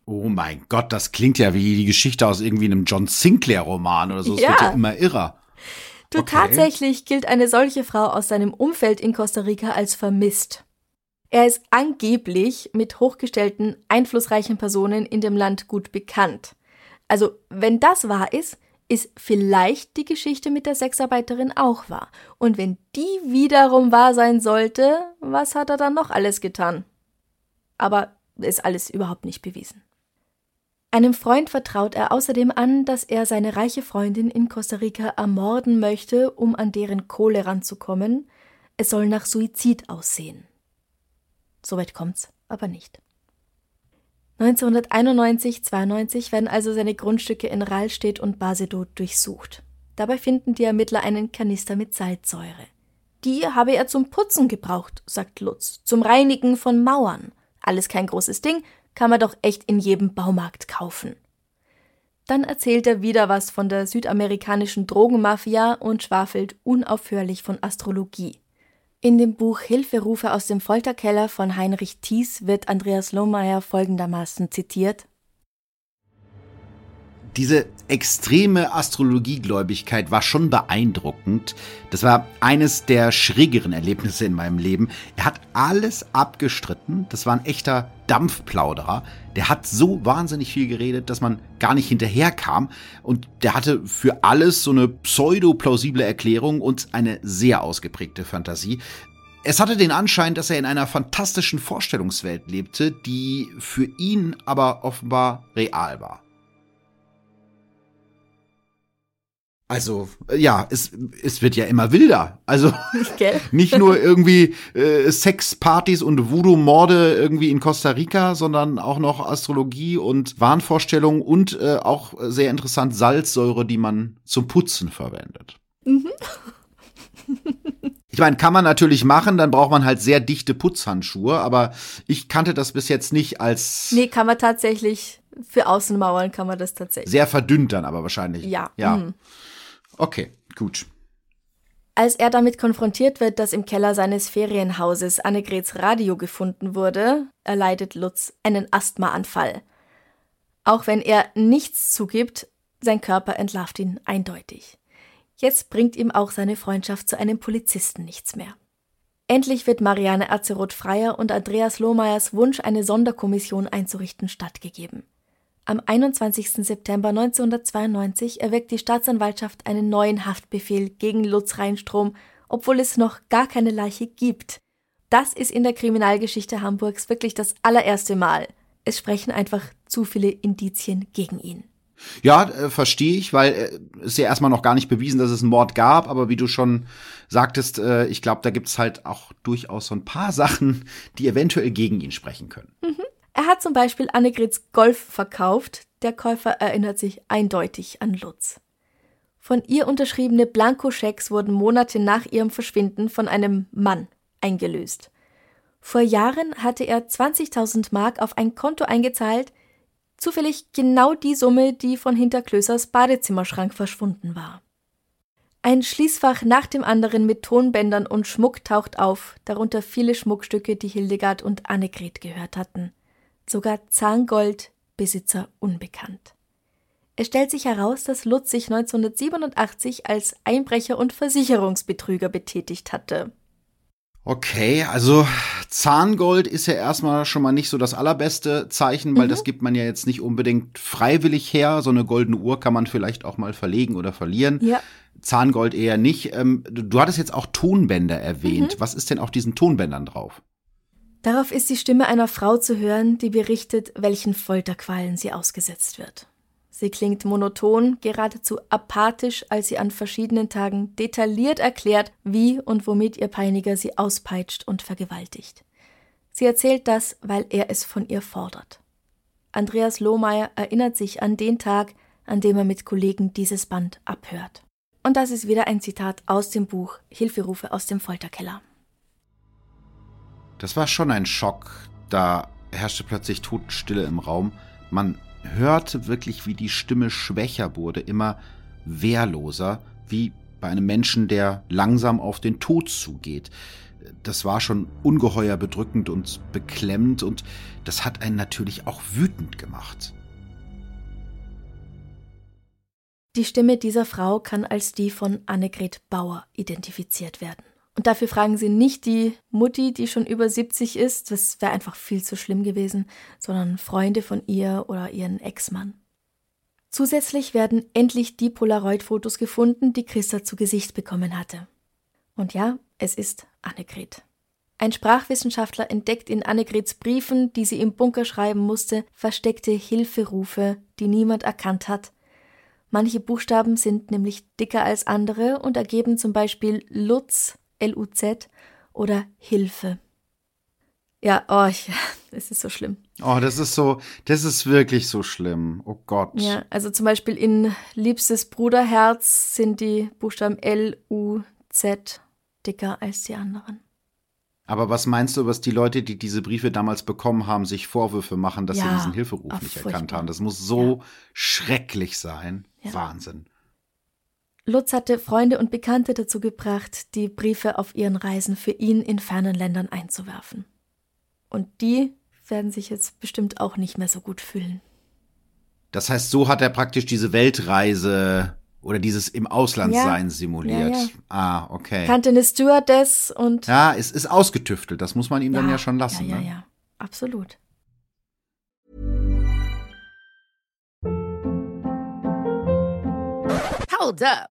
Oh mein Gott, das klingt ja wie die Geschichte aus irgendwie einem John Sinclair-Roman oder so. Es ja. wird ja immer irrer. Du, okay. tatsächlich gilt eine solche Frau aus seinem Umfeld in Costa Rica als vermisst. Er ist angeblich mit hochgestellten, einflussreichen Personen in dem Land gut bekannt. Also, wenn das wahr ist, ist vielleicht die Geschichte mit der Sexarbeiterin auch wahr. Und wenn die wiederum wahr sein sollte, was hat er dann noch alles getan? Aber ist alles überhaupt nicht bewiesen. Einem Freund vertraut er außerdem an, dass er seine reiche Freundin in Costa Rica ermorden möchte, um an deren Kohle ranzukommen. Es soll nach Suizid aussehen. Soweit kommt's aber nicht. 1991-92 werden also seine Grundstücke in Rahlstedt und Basedow durchsucht. Dabei finden die Ermittler einen Kanister mit Salzsäure. Die habe er zum Putzen gebraucht, sagt Lutz, zum Reinigen von Mauern. Alles kein großes Ding, kann man doch echt in jedem Baumarkt kaufen. Dann erzählt er wieder was von der südamerikanischen Drogenmafia und schwafelt unaufhörlich von Astrologie. In dem Buch Hilferufe aus dem Folterkeller von Heinrich Thies wird Andreas Lohmeier folgendermaßen zitiert diese extreme Astrologiegläubigkeit war schon beeindruckend. Das war eines der schrägeren Erlebnisse in meinem Leben. Er hat alles abgestritten. Das war ein echter Dampfplauderer. Der hat so wahnsinnig viel geredet, dass man gar nicht hinterherkam. Und der hatte für alles so eine pseudo-plausible Erklärung und eine sehr ausgeprägte Fantasie. Es hatte den Anschein, dass er in einer fantastischen Vorstellungswelt lebte, die für ihn aber offenbar real war. Also ja, es, es wird ja immer wilder. Also *laughs* *laughs* nicht nur irgendwie äh, Sexpartys und Voodoo-Morde irgendwie in Costa Rica, sondern auch noch Astrologie und Wahnvorstellungen und äh, auch sehr interessant Salzsäure, die man zum Putzen verwendet. Mhm. Ich meine, kann man natürlich machen, dann braucht man halt sehr dichte Putzhandschuhe, aber ich kannte das bis jetzt nicht als. Nee, kann man tatsächlich. Für Außenmauern kann man das tatsächlich. Sehr verdünnt dann aber wahrscheinlich. Ja. Ja. Mhm. Okay, gut. Als er damit konfrontiert wird, dass im Keller seines Ferienhauses Annegrets Radio gefunden wurde, erleidet Lutz einen Asthmaanfall. Auch wenn er nichts zugibt, sein Körper entlarvt ihn eindeutig. Jetzt bringt ihm auch seine Freundschaft zu einem Polizisten nichts mehr. Endlich wird Marianne Azeroth-Freier und Andreas Lohmeyers Wunsch, eine Sonderkommission einzurichten, stattgegeben. Am 21. September 1992 erweckt die Staatsanwaltschaft einen neuen Haftbefehl gegen Lutz Reinstrom, obwohl es noch gar keine Leiche gibt. Das ist in der Kriminalgeschichte Hamburgs wirklich das allererste Mal. Es sprechen einfach zu viele Indizien gegen ihn. Ja, äh, verstehe ich, weil äh, es ja erstmal noch gar nicht bewiesen, dass es einen Mord gab, aber wie du schon sagtest, äh, ich glaube, da gibt es halt auch durchaus so ein paar Sachen, die eventuell gegen ihn sprechen können. Mhm. Er hat zum Beispiel Annegrets Golf verkauft. Der Käufer erinnert sich eindeutig an Lutz. Von ihr unterschriebene Blankoschecks wurden Monate nach ihrem Verschwinden von einem Mann eingelöst. Vor Jahren hatte er 20.000 Mark auf ein Konto eingezahlt, Zufällig genau die Summe, die von hinter Klösers Badezimmerschrank verschwunden war. Ein Schließfach nach dem anderen mit Tonbändern und Schmuck taucht auf, darunter viele Schmuckstücke, die Hildegard und Annegret gehört hatten. Sogar Zahngold, Besitzer unbekannt. Es stellt sich heraus, dass Lutz sich 1987 als Einbrecher und Versicherungsbetrüger betätigt hatte. Okay, also Zahngold ist ja erstmal schon mal nicht so das allerbeste Zeichen, weil mhm. das gibt man ja jetzt nicht unbedingt freiwillig her. So eine goldene Uhr kann man vielleicht auch mal verlegen oder verlieren. Ja. Zahngold eher nicht. Ähm, du hattest jetzt auch Tonbänder erwähnt. Mhm. Was ist denn auf diesen Tonbändern drauf? Darauf ist die Stimme einer Frau zu hören, die berichtet, welchen Folterqualen sie ausgesetzt wird. Sie klingt monoton, geradezu apathisch, als sie an verschiedenen Tagen detailliert erklärt, wie und womit ihr Peiniger sie auspeitscht und vergewaltigt. Sie erzählt das, weil er es von ihr fordert. Andreas Lohmeier erinnert sich an den Tag, an dem er mit Kollegen dieses Band abhört. Und das ist wieder ein Zitat aus dem Buch Hilferufe aus dem Folterkeller. Das war schon ein Schock. Da herrschte plötzlich Totenstille im Raum. Man hörte wirklich, wie die Stimme schwächer wurde, immer wehrloser, wie bei einem Menschen, der langsam auf den Tod zugeht. Das war schon ungeheuer bedrückend und beklemmend und das hat einen natürlich auch wütend gemacht. Die Stimme dieser Frau kann als die von Annegret Bauer identifiziert werden. Und dafür fragen sie nicht die Mutti, die schon über 70 ist, das wäre einfach viel zu schlimm gewesen, sondern Freunde von ihr oder ihren Ex-Mann. Zusätzlich werden endlich die Polaroid-Fotos gefunden, die Christa zu Gesicht bekommen hatte. Und ja, es ist Annegret. Ein Sprachwissenschaftler entdeckt in Annegrets Briefen, die sie im Bunker schreiben musste, versteckte Hilferufe, die niemand erkannt hat. Manche Buchstaben sind nämlich dicker als andere und ergeben zum Beispiel Lutz L-U-Z oder Hilfe. Ja, oh, ich, *laughs* es ist so schlimm. Oh, das ist so, das ist wirklich so schlimm. Oh Gott. Ja, also zum Beispiel in Liebstes Bruderherz sind die Buchstaben L, U, Z dicker als die anderen. Aber was meinst du, was die Leute, die diese Briefe damals bekommen haben, sich Vorwürfe machen, dass ja, sie diesen Hilferuf nicht erkannt haben? Das muss so ja. schrecklich sein. Ja. Wahnsinn. Lutz hatte Freunde und Bekannte dazu gebracht, die Briefe auf ihren Reisen für ihn in fernen Ländern einzuwerfen. Und die werden sich jetzt bestimmt auch nicht mehr so gut fühlen. Das heißt, so hat er praktisch diese Weltreise oder dieses im Auslandssein ja, simuliert. Ja, ja. Ah, okay. Kannte eine Stewardess und. Ja, es ist ausgetüftelt, das muss man ihm dann ja schon lassen. Ja, ja, ne? ja, absolut. Hold up.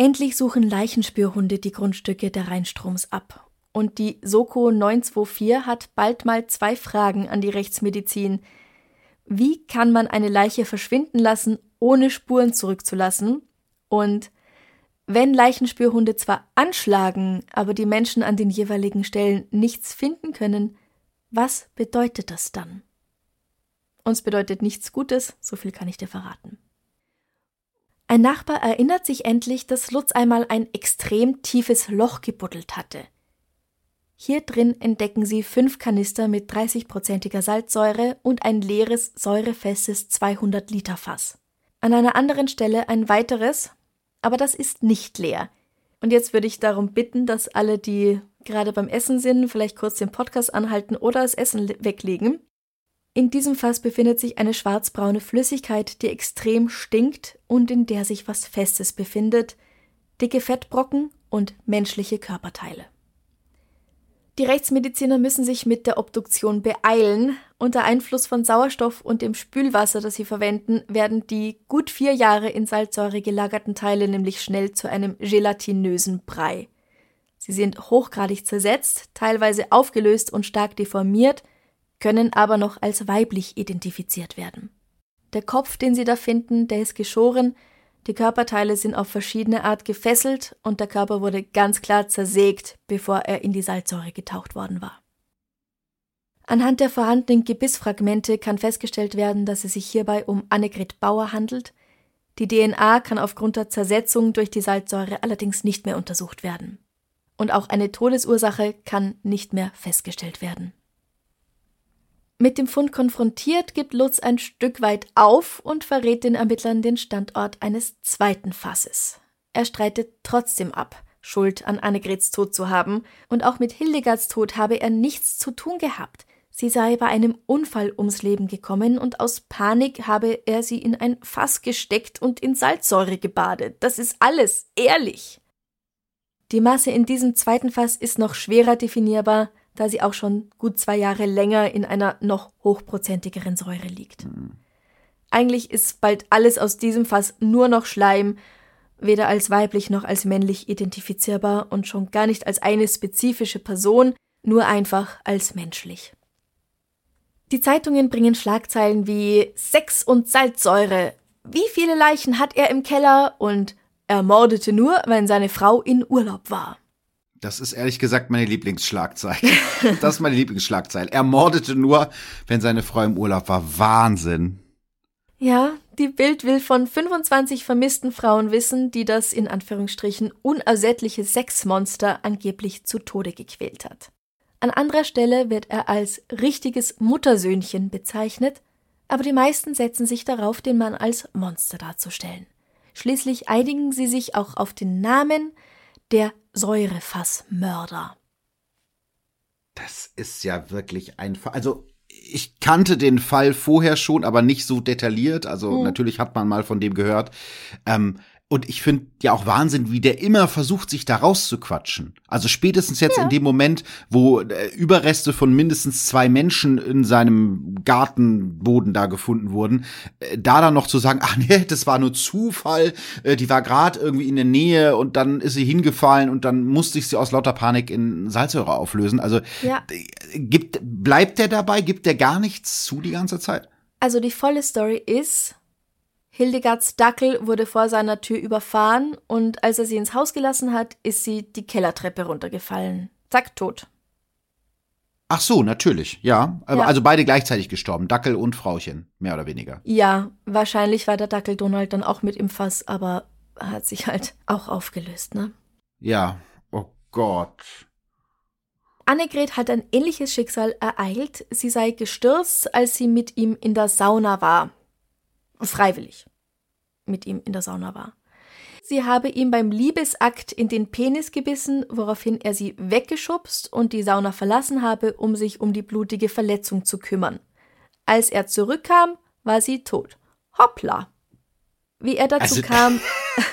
Endlich suchen Leichenspürhunde die Grundstücke der Rheinstroms ab. Und die Soko 924 hat bald mal zwei Fragen an die Rechtsmedizin. Wie kann man eine Leiche verschwinden lassen, ohne Spuren zurückzulassen? Und wenn Leichenspürhunde zwar anschlagen, aber die Menschen an den jeweiligen Stellen nichts finden können, was bedeutet das dann? Uns bedeutet nichts Gutes, so viel kann ich dir verraten. Ein Nachbar erinnert sich endlich, dass Lutz einmal ein extrem tiefes Loch gebuddelt hatte. Hier drin entdecken sie fünf Kanister mit 30-prozentiger Salzsäure und ein leeres, säurefestes 200 Liter Fass. An einer anderen Stelle ein weiteres, aber das ist nicht leer. Und jetzt würde ich darum bitten, dass alle, die gerade beim Essen sind, vielleicht kurz den Podcast anhalten oder das Essen weglegen. In diesem Fass befindet sich eine schwarzbraune Flüssigkeit, die extrem stinkt und in der sich was Festes befindet, dicke Fettbrocken und menschliche Körperteile. Die Rechtsmediziner müssen sich mit der Obduktion beeilen. Unter Einfluss von Sauerstoff und dem Spülwasser, das sie verwenden, werden die gut vier Jahre in Salzsäure gelagerten Teile nämlich schnell zu einem gelatinösen Brei. Sie sind hochgradig zersetzt, teilweise aufgelöst und stark deformiert, können aber noch als weiblich identifiziert werden. Der Kopf, den sie da finden, der ist geschoren, die Körperteile sind auf verschiedene Art gefesselt und der Körper wurde ganz klar zersägt, bevor er in die Salzsäure getaucht worden war. Anhand der vorhandenen Gebissfragmente kann festgestellt werden, dass es sich hierbei um Annegret Bauer handelt. Die DNA kann aufgrund der Zersetzung durch die Salzsäure allerdings nicht mehr untersucht werden. Und auch eine Todesursache kann nicht mehr festgestellt werden. Mit dem Fund konfrontiert, gibt Lutz ein Stück weit auf und verrät den Ermittlern den Standort eines zweiten Fasses. Er streitet trotzdem ab, Schuld an Annegrets Tod zu haben, und auch mit Hildegards Tod habe er nichts zu tun gehabt. Sie sei bei einem Unfall ums Leben gekommen und aus Panik habe er sie in ein Fass gesteckt und in Salzsäure gebadet. Das ist alles ehrlich. Die Masse in diesem zweiten Fass ist noch schwerer definierbar, da sie auch schon gut zwei Jahre länger in einer noch hochprozentigeren Säure liegt. Mhm. Eigentlich ist bald alles aus diesem Fass nur noch Schleim, weder als weiblich noch als männlich identifizierbar und schon gar nicht als eine spezifische Person, nur einfach als menschlich. Die Zeitungen bringen Schlagzeilen wie Sex und Salzsäure. Wie viele Leichen hat er im Keller und ermordete nur, wenn seine Frau in Urlaub war. Das ist ehrlich gesagt meine Lieblingsschlagzeile. *laughs* das ist meine Lieblingsschlagzeile. Er mordete nur, wenn seine Frau im Urlaub war. Wahnsinn. Ja, die Bild will von 25 vermissten Frauen wissen, die das in Anführungsstrichen unersättliche Sexmonster angeblich zu Tode gequält hat. An anderer Stelle wird er als richtiges Muttersöhnchen bezeichnet, aber die meisten setzen sich darauf, den Mann als Monster darzustellen. Schließlich einigen sie sich auch auf den Namen der Säurefassmörder. Das ist ja wirklich ein Fall. Also ich kannte den Fall vorher schon, aber nicht so detailliert. Also mhm. natürlich hat man mal von dem gehört. Ähm, und ich finde ja auch Wahnsinn, wie der immer versucht, sich da rauszuquatschen. Also spätestens jetzt ja. in dem Moment, wo äh, Überreste von mindestens zwei Menschen in seinem Gartenboden da gefunden wurden, äh, da dann noch zu sagen, *laughs* ach nee, das war nur Zufall, äh, die war gerade irgendwie in der Nähe und dann ist sie hingefallen und dann musste ich sie aus lauter Panik in Salzsäure auflösen. Also ja. Gibt, bleibt der dabei? Gibt der gar nichts zu die ganze Zeit? Also die volle Story ist, Hildegards Dackel wurde vor seiner Tür überfahren und als er sie ins Haus gelassen hat, ist sie die Kellertreppe runtergefallen. Zack, tot. Ach so, natürlich, ja. ja. Also beide gleichzeitig gestorben, Dackel und Frauchen, mehr oder weniger. Ja, wahrscheinlich war der Dackel Donald dann auch mit im Fass, aber hat sich halt auch aufgelöst, ne? Ja, oh Gott. Annegret hat ein ähnliches Schicksal ereilt. Sie sei gestürzt, als sie mit ihm in der Sauna war freiwillig mit ihm in der Sauna war. Sie habe ihm beim Liebesakt in den Penis gebissen, woraufhin er sie weggeschubst und die Sauna verlassen habe, um sich um die blutige Verletzung zu kümmern. Als er zurückkam, war sie tot. Hoppla. Wie er dazu also, kam. *laughs* *laughs*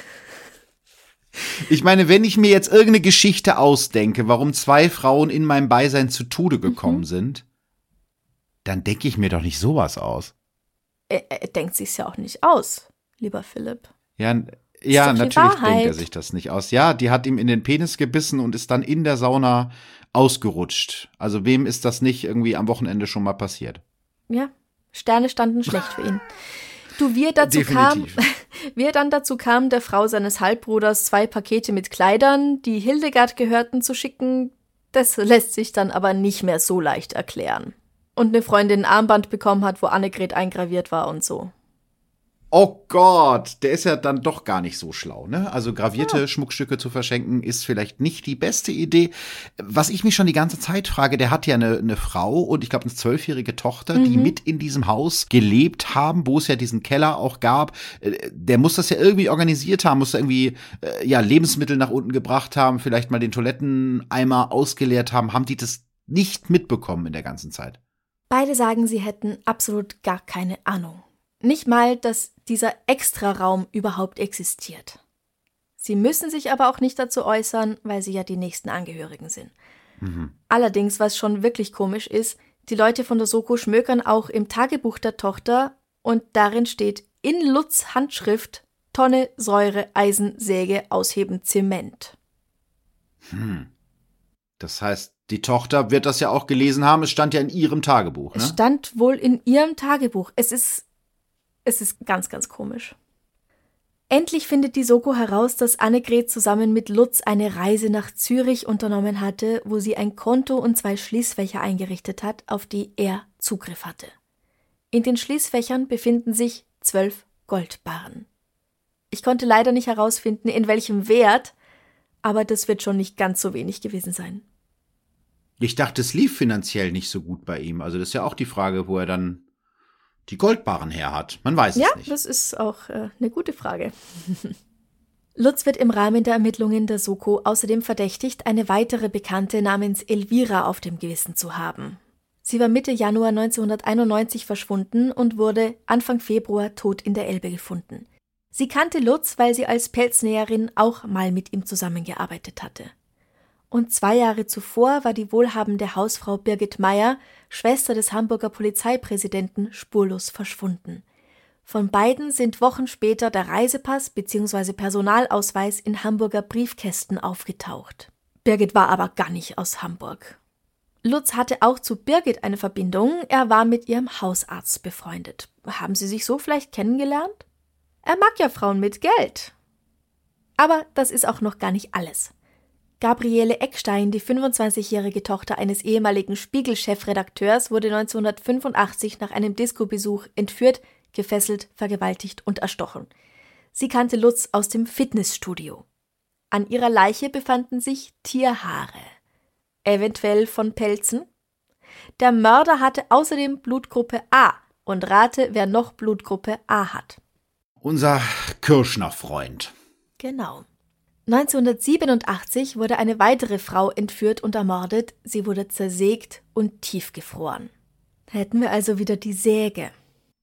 Ich meine, wenn ich mir jetzt irgendeine Geschichte ausdenke, warum zwei Frauen in meinem Beisein zu Tode gekommen mhm. sind, dann denke ich mir doch nicht sowas aus er, er denkt sich's ja auch nicht aus, lieber Philipp. Ja, ja natürlich denkt er sich das nicht aus. Ja, die hat ihm in den Penis gebissen und ist dann in der Sauna ausgerutscht. Also wem ist das nicht irgendwie am Wochenende schon mal passiert? Ja, Sterne standen schlecht für ihn. Du, wie er dazu Definitiv. kam, *laughs* wie er dann dazu kam, der Frau seines Halbbruders zwei Pakete mit Kleidern, die Hildegard gehörten, zu schicken, das lässt sich dann aber nicht mehr so leicht erklären und eine Freundin ein Armband bekommen hat, wo Annegret eingraviert war und so. Oh Gott, der ist ja dann doch gar nicht so schlau, ne? Also gravierte ja. Schmuckstücke zu verschenken ist vielleicht nicht die beste Idee. Was ich mich schon die ganze Zeit frage, der hat ja eine, eine Frau und ich glaube eine zwölfjährige Tochter, mhm. die mit in diesem Haus gelebt haben, wo es ja diesen Keller auch gab. Äh, der muss das ja irgendwie organisiert haben, muss irgendwie äh, ja Lebensmittel nach unten gebracht haben, vielleicht mal den Toiletteneimer ausgeleert haben. Haben die das nicht mitbekommen in der ganzen Zeit? Beide sagen, sie hätten absolut gar keine Ahnung. Nicht mal, dass dieser Extraraum überhaupt existiert. Sie müssen sich aber auch nicht dazu äußern, weil sie ja die nächsten Angehörigen sind. Mhm. Allerdings, was schon wirklich komisch ist, die Leute von der Soko schmökern auch im Tagebuch der Tochter und darin steht in Lutz Handschrift Tonne Säure Eisen Säge ausheben Zement. Hm. Das heißt, die Tochter wird das ja auch gelesen haben. Es stand ja in ihrem Tagebuch. Ne? Es stand wohl in ihrem Tagebuch. Es ist, es ist ganz, ganz komisch. Endlich findet die Soko heraus, dass Annegret zusammen mit Lutz eine Reise nach Zürich unternommen hatte, wo sie ein Konto und zwei Schließfächer eingerichtet hat, auf die er Zugriff hatte. In den Schließfächern befinden sich zwölf Goldbarren. Ich konnte leider nicht herausfinden, in welchem Wert, aber das wird schon nicht ganz so wenig gewesen sein. Ich dachte, es lief finanziell nicht so gut bei ihm. Also das ist ja auch die Frage, wo er dann die Goldbarren her hat. Man weiß ja, es nicht. Ja, das ist auch äh, eine gute Frage. *laughs* Lutz wird im Rahmen der Ermittlungen der Soko außerdem verdächtigt, eine weitere Bekannte namens Elvira auf dem Gewissen zu haben. Sie war Mitte Januar 1991 verschwunden und wurde Anfang Februar tot in der Elbe gefunden. Sie kannte Lutz, weil sie als Pelznäherin auch mal mit ihm zusammengearbeitet hatte und zwei Jahre zuvor war die wohlhabende Hausfrau Birgit Meyer, Schwester des Hamburger Polizeipräsidenten, spurlos verschwunden. Von beiden sind Wochen später der Reisepass bzw. Personalausweis in Hamburger Briefkästen aufgetaucht. Birgit war aber gar nicht aus Hamburg. Lutz hatte auch zu Birgit eine Verbindung, er war mit ihrem Hausarzt befreundet. Haben sie sich so vielleicht kennengelernt? Er mag ja Frauen mit Geld. Aber das ist auch noch gar nicht alles. Gabriele Eckstein, die 25-jährige Tochter eines ehemaligen Spiegel-Chefredakteurs, wurde 1985 nach einem Disco-Besuch entführt, gefesselt, vergewaltigt und erstochen. Sie kannte Lutz aus dem Fitnessstudio. An ihrer Leiche befanden sich Tierhaare, eventuell von Pelzen. Der Mörder hatte außerdem Blutgruppe A und rate, wer noch Blutgruppe A hat. Unser Kirschner-Freund. Genau. 1987 wurde eine weitere Frau entführt und ermordet. Sie wurde zersägt und tiefgefroren. Hätten wir also wieder die Säge.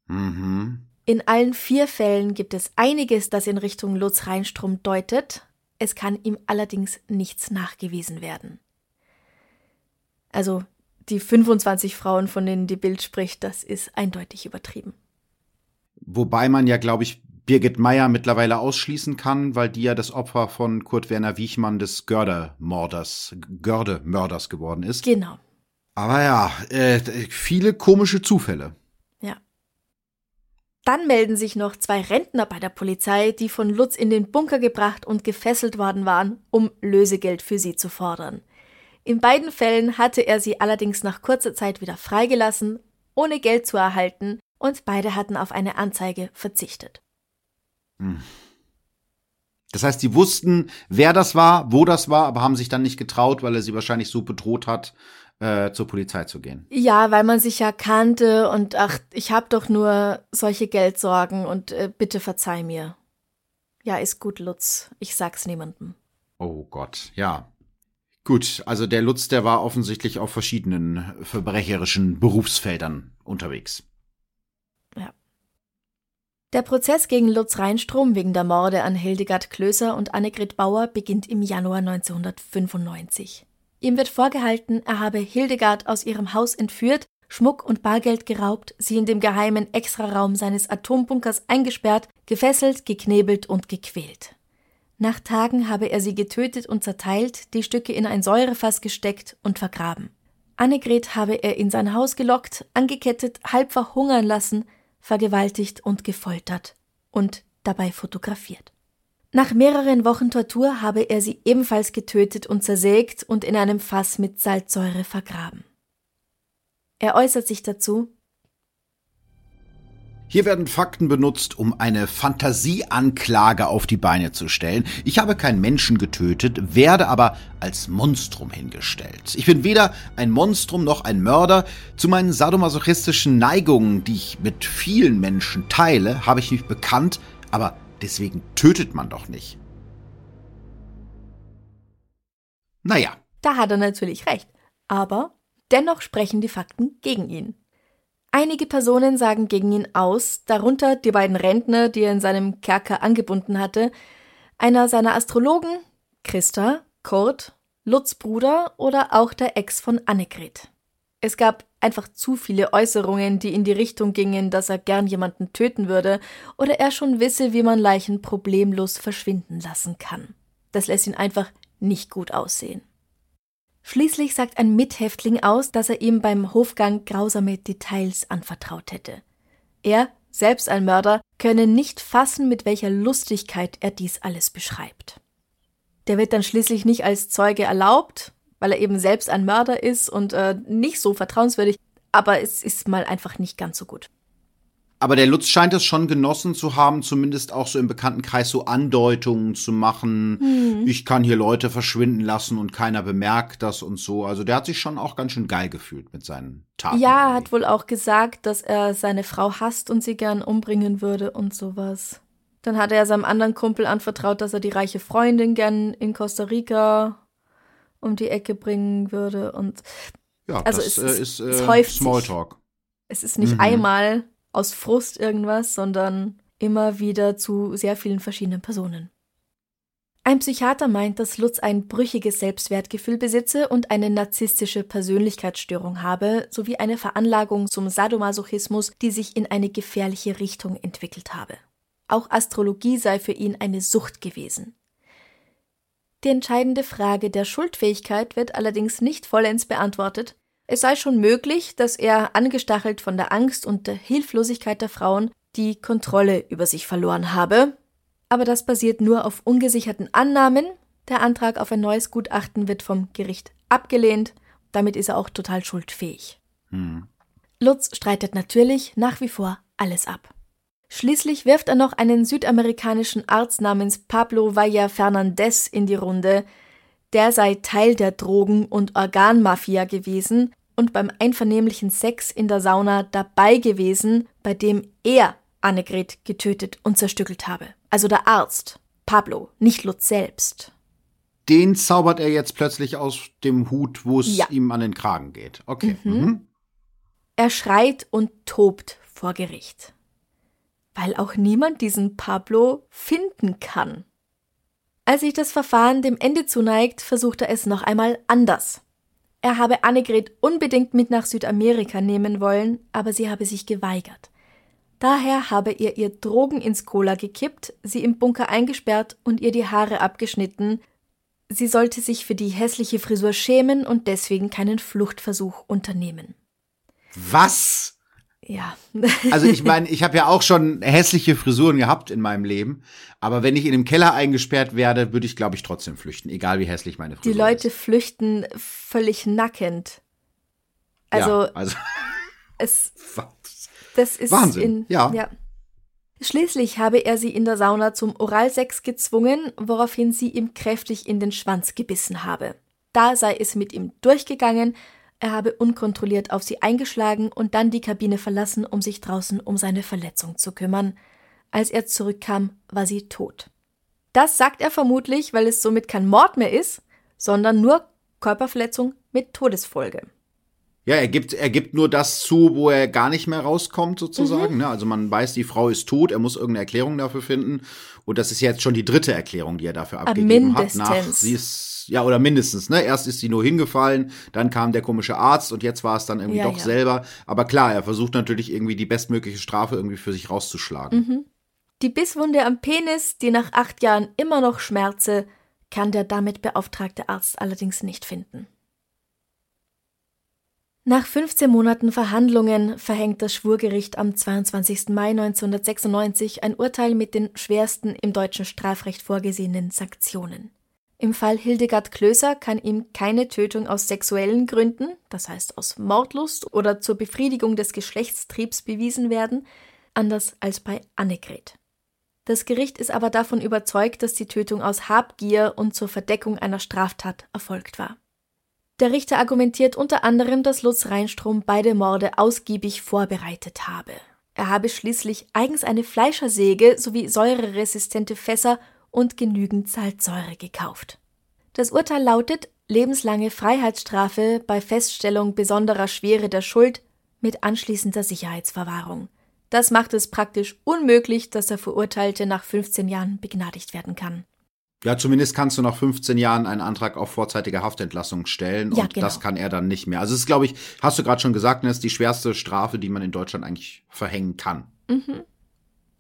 Mhm. In allen vier Fällen gibt es einiges, das in Richtung Lutz Reinstrom deutet. Es kann ihm allerdings nichts nachgewiesen werden. Also die 25 Frauen, von denen die Bild spricht, das ist eindeutig übertrieben. Wobei man ja, glaube ich, Birgit Meyer mittlerweile ausschließen kann, weil die ja das Opfer von Kurt Werner Wiechmann des Görde-Morders, Görde-Mörders geworden ist. Genau. Aber ja, äh, viele komische Zufälle. Ja. Dann melden sich noch zwei Rentner bei der Polizei, die von Lutz in den Bunker gebracht und gefesselt worden waren, um Lösegeld für sie zu fordern. In beiden Fällen hatte er sie allerdings nach kurzer Zeit wieder freigelassen, ohne Geld zu erhalten, und beide hatten auf eine Anzeige verzichtet. Das heißt, sie wussten, wer das war, wo das war, aber haben sich dann nicht getraut, weil er sie wahrscheinlich so bedroht hat, äh, zur Polizei zu gehen. Ja, weil man sich ja kannte und ach, ich habe doch nur solche Geldsorgen und äh, bitte verzeih mir. Ja, ist gut, Lutz. Ich sag's niemandem. Oh Gott, ja. Gut, also der Lutz, der war offensichtlich auf verschiedenen verbrecherischen Berufsfeldern unterwegs. Der Prozess gegen Lutz Reinstrom wegen der Morde an Hildegard Klöser und Annegret Bauer beginnt im Januar 1995. Ihm wird vorgehalten, er habe Hildegard aus ihrem Haus entführt, Schmuck und Bargeld geraubt, sie in dem geheimen Extraraum seines Atombunkers eingesperrt, gefesselt, geknebelt und gequält. Nach Tagen habe er sie getötet und zerteilt, die Stücke in ein Säurefass gesteckt und vergraben. Annegret habe er in sein Haus gelockt, angekettet, halb verhungern lassen, vergewaltigt und gefoltert und dabei fotografiert. Nach mehreren Wochen Tortur habe er sie ebenfalls getötet und zersägt und in einem Fass mit Salzsäure vergraben. Er äußert sich dazu hier werden Fakten benutzt, um eine Fantasieanklage auf die Beine zu stellen. Ich habe keinen Menschen getötet, werde aber als Monstrum hingestellt. Ich bin weder ein Monstrum noch ein Mörder. Zu meinen sadomasochistischen Neigungen, die ich mit vielen Menschen teile, habe ich mich bekannt, aber deswegen tötet man doch nicht. Naja. Da hat er natürlich recht. Aber dennoch sprechen die Fakten gegen ihn. Einige Personen sagen gegen ihn aus, darunter die beiden Rentner, die er in seinem Kerker angebunden hatte, einer seiner Astrologen, Christa, Kurt, Lutz Bruder oder auch der Ex von Annegret. Es gab einfach zu viele Äußerungen, die in die Richtung gingen, dass er gern jemanden töten würde oder er schon wisse, wie man Leichen problemlos verschwinden lassen kann. Das lässt ihn einfach nicht gut aussehen. Schließlich sagt ein Mithäftling aus, dass er ihm beim Hofgang grausame Details anvertraut hätte. Er, selbst ein Mörder, könne nicht fassen, mit welcher Lustigkeit er dies alles beschreibt. Der wird dann schließlich nicht als Zeuge erlaubt, weil er eben selbst ein Mörder ist und äh, nicht so vertrauenswürdig, aber es ist mal einfach nicht ganz so gut. Aber der Lutz scheint es schon genossen zu haben, zumindest auch so im Bekanntenkreis so Andeutungen zu machen. Hm. Ich kann hier Leute verschwinden lassen und keiner bemerkt das und so. Also der hat sich schon auch ganz schön geil gefühlt mit seinen Taten. Ja, er hat wohl auch gesagt, dass er seine Frau hasst und sie gern umbringen würde und sowas. Dann hat er seinem anderen Kumpel anvertraut, dass er die reiche Freundin gern in Costa Rica um die Ecke bringen würde und ja, also das es, ist, äh, es äh, Smalltalk. Sich. Es ist nicht mhm. einmal aus Frust irgendwas, sondern immer wieder zu sehr vielen verschiedenen Personen. Ein Psychiater meint, dass Lutz ein brüchiges Selbstwertgefühl besitze und eine narzisstische Persönlichkeitsstörung habe, sowie eine Veranlagung zum Sadomasochismus, die sich in eine gefährliche Richtung entwickelt habe. Auch Astrologie sei für ihn eine Sucht gewesen. Die entscheidende Frage der Schuldfähigkeit wird allerdings nicht vollends beantwortet, es sei schon möglich, dass er, angestachelt von der Angst und der Hilflosigkeit der Frauen, die Kontrolle über sich verloren habe. Aber das basiert nur auf ungesicherten Annahmen. Der Antrag auf ein neues Gutachten wird vom Gericht abgelehnt. Damit ist er auch total schuldfähig. Hm. Lutz streitet natürlich nach wie vor alles ab. Schließlich wirft er noch einen südamerikanischen Arzt namens Pablo Valla Fernandez in die Runde, der sei Teil der Drogen- und Organmafia gewesen und beim einvernehmlichen Sex in der Sauna dabei gewesen, bei dem er Annegret getötet und zerstückelt habe. Also der Arzt, Pablo, nicht Lutz selbst. Den zaubert er jetzt plötzlich aus dem Hut, wo es ja. ihm an den Kragen geht. Okay. Mhm. Mhm. Er schreit und tobt vor Gericht. Weil auch niemand diesen Pablo finden kann. Als sich das Verfahren dem Ende zuneigt, versucht er es noch einmal anders. Er habe Annegret unbedingt mit nach Südamerika nehmen wollen, aber sie habe sich geweigert. Daher habe ihr ihr Drogen ins Cola gekippt, sie im Bunker eingesperrt und ihr die Haare abgeschnitten. Sie sollte sich für die hässliche Frisur schämen und deswegen keinen Fluchtversuch unternehmen. Was? Ja. also ich meine, ich habe ja auch schon hässliche Frisuren gehabt in meinem Leben, aber wenn ich in dem Keller eingesperrt werde, würde ich, glaube ich, trotzdem flüchten, egal wie hässlich meine Frisur ist. Die Leute ist. flüchten völlig nackend. Also, ja, also *laughs* es, *laughs* das ist Wahnsinn. In, ja. ja. Schließlich habe er sie in der Sauna zum Oralsex gezwungen, woraufhin sie ihm kräftig in den Schwanz gebissen habe. Da sei es mit ihm durchgegangen, er habe unkontrolliert auf sie eingeschlagen und dann die Kabine verlassen, um sich draußen um seine Verletzung zu kümmern. Als er zurückkam, war sie tot. Das sagt er vermutlich, weil es somit kein Mord mehr ist, sondern nur Körperverletzung mit Todesfolge. Ja, er gibt, er gibt nur das zu, wo er gar nicht mehr rauskommt, sozusagen. Mhm. Ne? Also man weiß, die Frau ist tot, er muss irgendeine Erklärung dafür finden. Und das ist jetzt schon die dritte Erklärung, die er dafür abgegeben hat. Nach, sie ist ja, oder mindestens, ne? Erst ist sie nur hingefallen, dann kam der komische Arzt und jetzt war es dann irgendwie ja, doch ja. selber. Aber klar, er versucht natürlich irgendwie die bestmögliche Strafe irgendwie für sich rauszuschlagen. Mhm. Die Bisswunde am Penis, die nach acht Jahren immer noch schmerze, kann der damit beauftragte Arzt allerdings nicht finden. Nach 15 Monaten Verhandlungen verhängt das Schwurgericht am 22. Mai 1996 ein Urteil mit den schwersten im deutschen Strafrecht vorgesehenen Sanktionen. Im Fall Hildegard Klöser kann ihm keine Tötung aus sexuellen Gründen, das heißt aus Mordlust oder zur Befriedigung des Geschlechtstriebs bewiesen werden, anders als bei Annegret. Das Gericht ist aber davon überzeugt, dass die Tötung aus Habgier und zur Verdeckung einer Straftat erfolgt war. Der Richter argumentiert unter anderem, dass Lutz Reinstrom beide Morde ausgiebig vorbereitet habe. Er habe schließlich eigens eine Fleischersäge sowie säureresistente Fässer und genügend Salzsäure gekauft. Das Urteil lautet lebenslange Freiheitsstrafe bei Feststellung besonderer Schwere der Schuld mit anschließender Sicherheitsverwahrung. Das macht es praktisch unmöglich, dass der Verurteilte nach 15 Jahren begnadigt werden kann. Ja, zumindest kannst du nach 15 Jahren einen Antrag auf vorzeitige Haftentlassung stellen Ja, und genau. das kann er dann nicht mehr. Also es ist, glaube ich, hast du gerade schon gesagt, das ist die schwerste Strafe, die man in Deutschland eigentlich verhängen kann.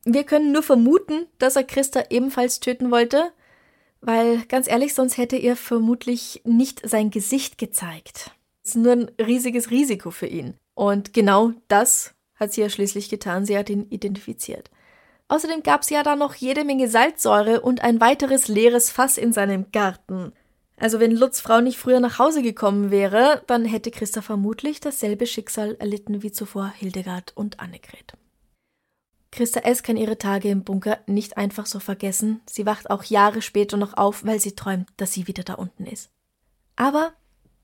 Wir können nur vermuten, dass er Christa ebenfalls töten wollte, weil ganz ehrlich, sonst hätte er vermutlich nicht sein Gesicht gezeigt. Es ist nur ein riesiges Risiko für ihn. Und genau das hat sie ja schließlich getan. Sie hat ihn identifiziert. Außerdem gab es ja da noch jede Menge Salzsäure und ein weiteres leeres Fass in seinem Garten. Also wenn Lutz Frau nicht früher nach Hause gekommen wäre, dann hätte Christa vermutlich dasselbe Schicksal erlitten wie zuvor Hildegard und Annegret. Christa S. kann ihre Tage im Bunker nicht einfach so vergessen. Sie wacht auch Jahre später noch auf, weil sie träumt, dass sie wieder da unten ist. Aber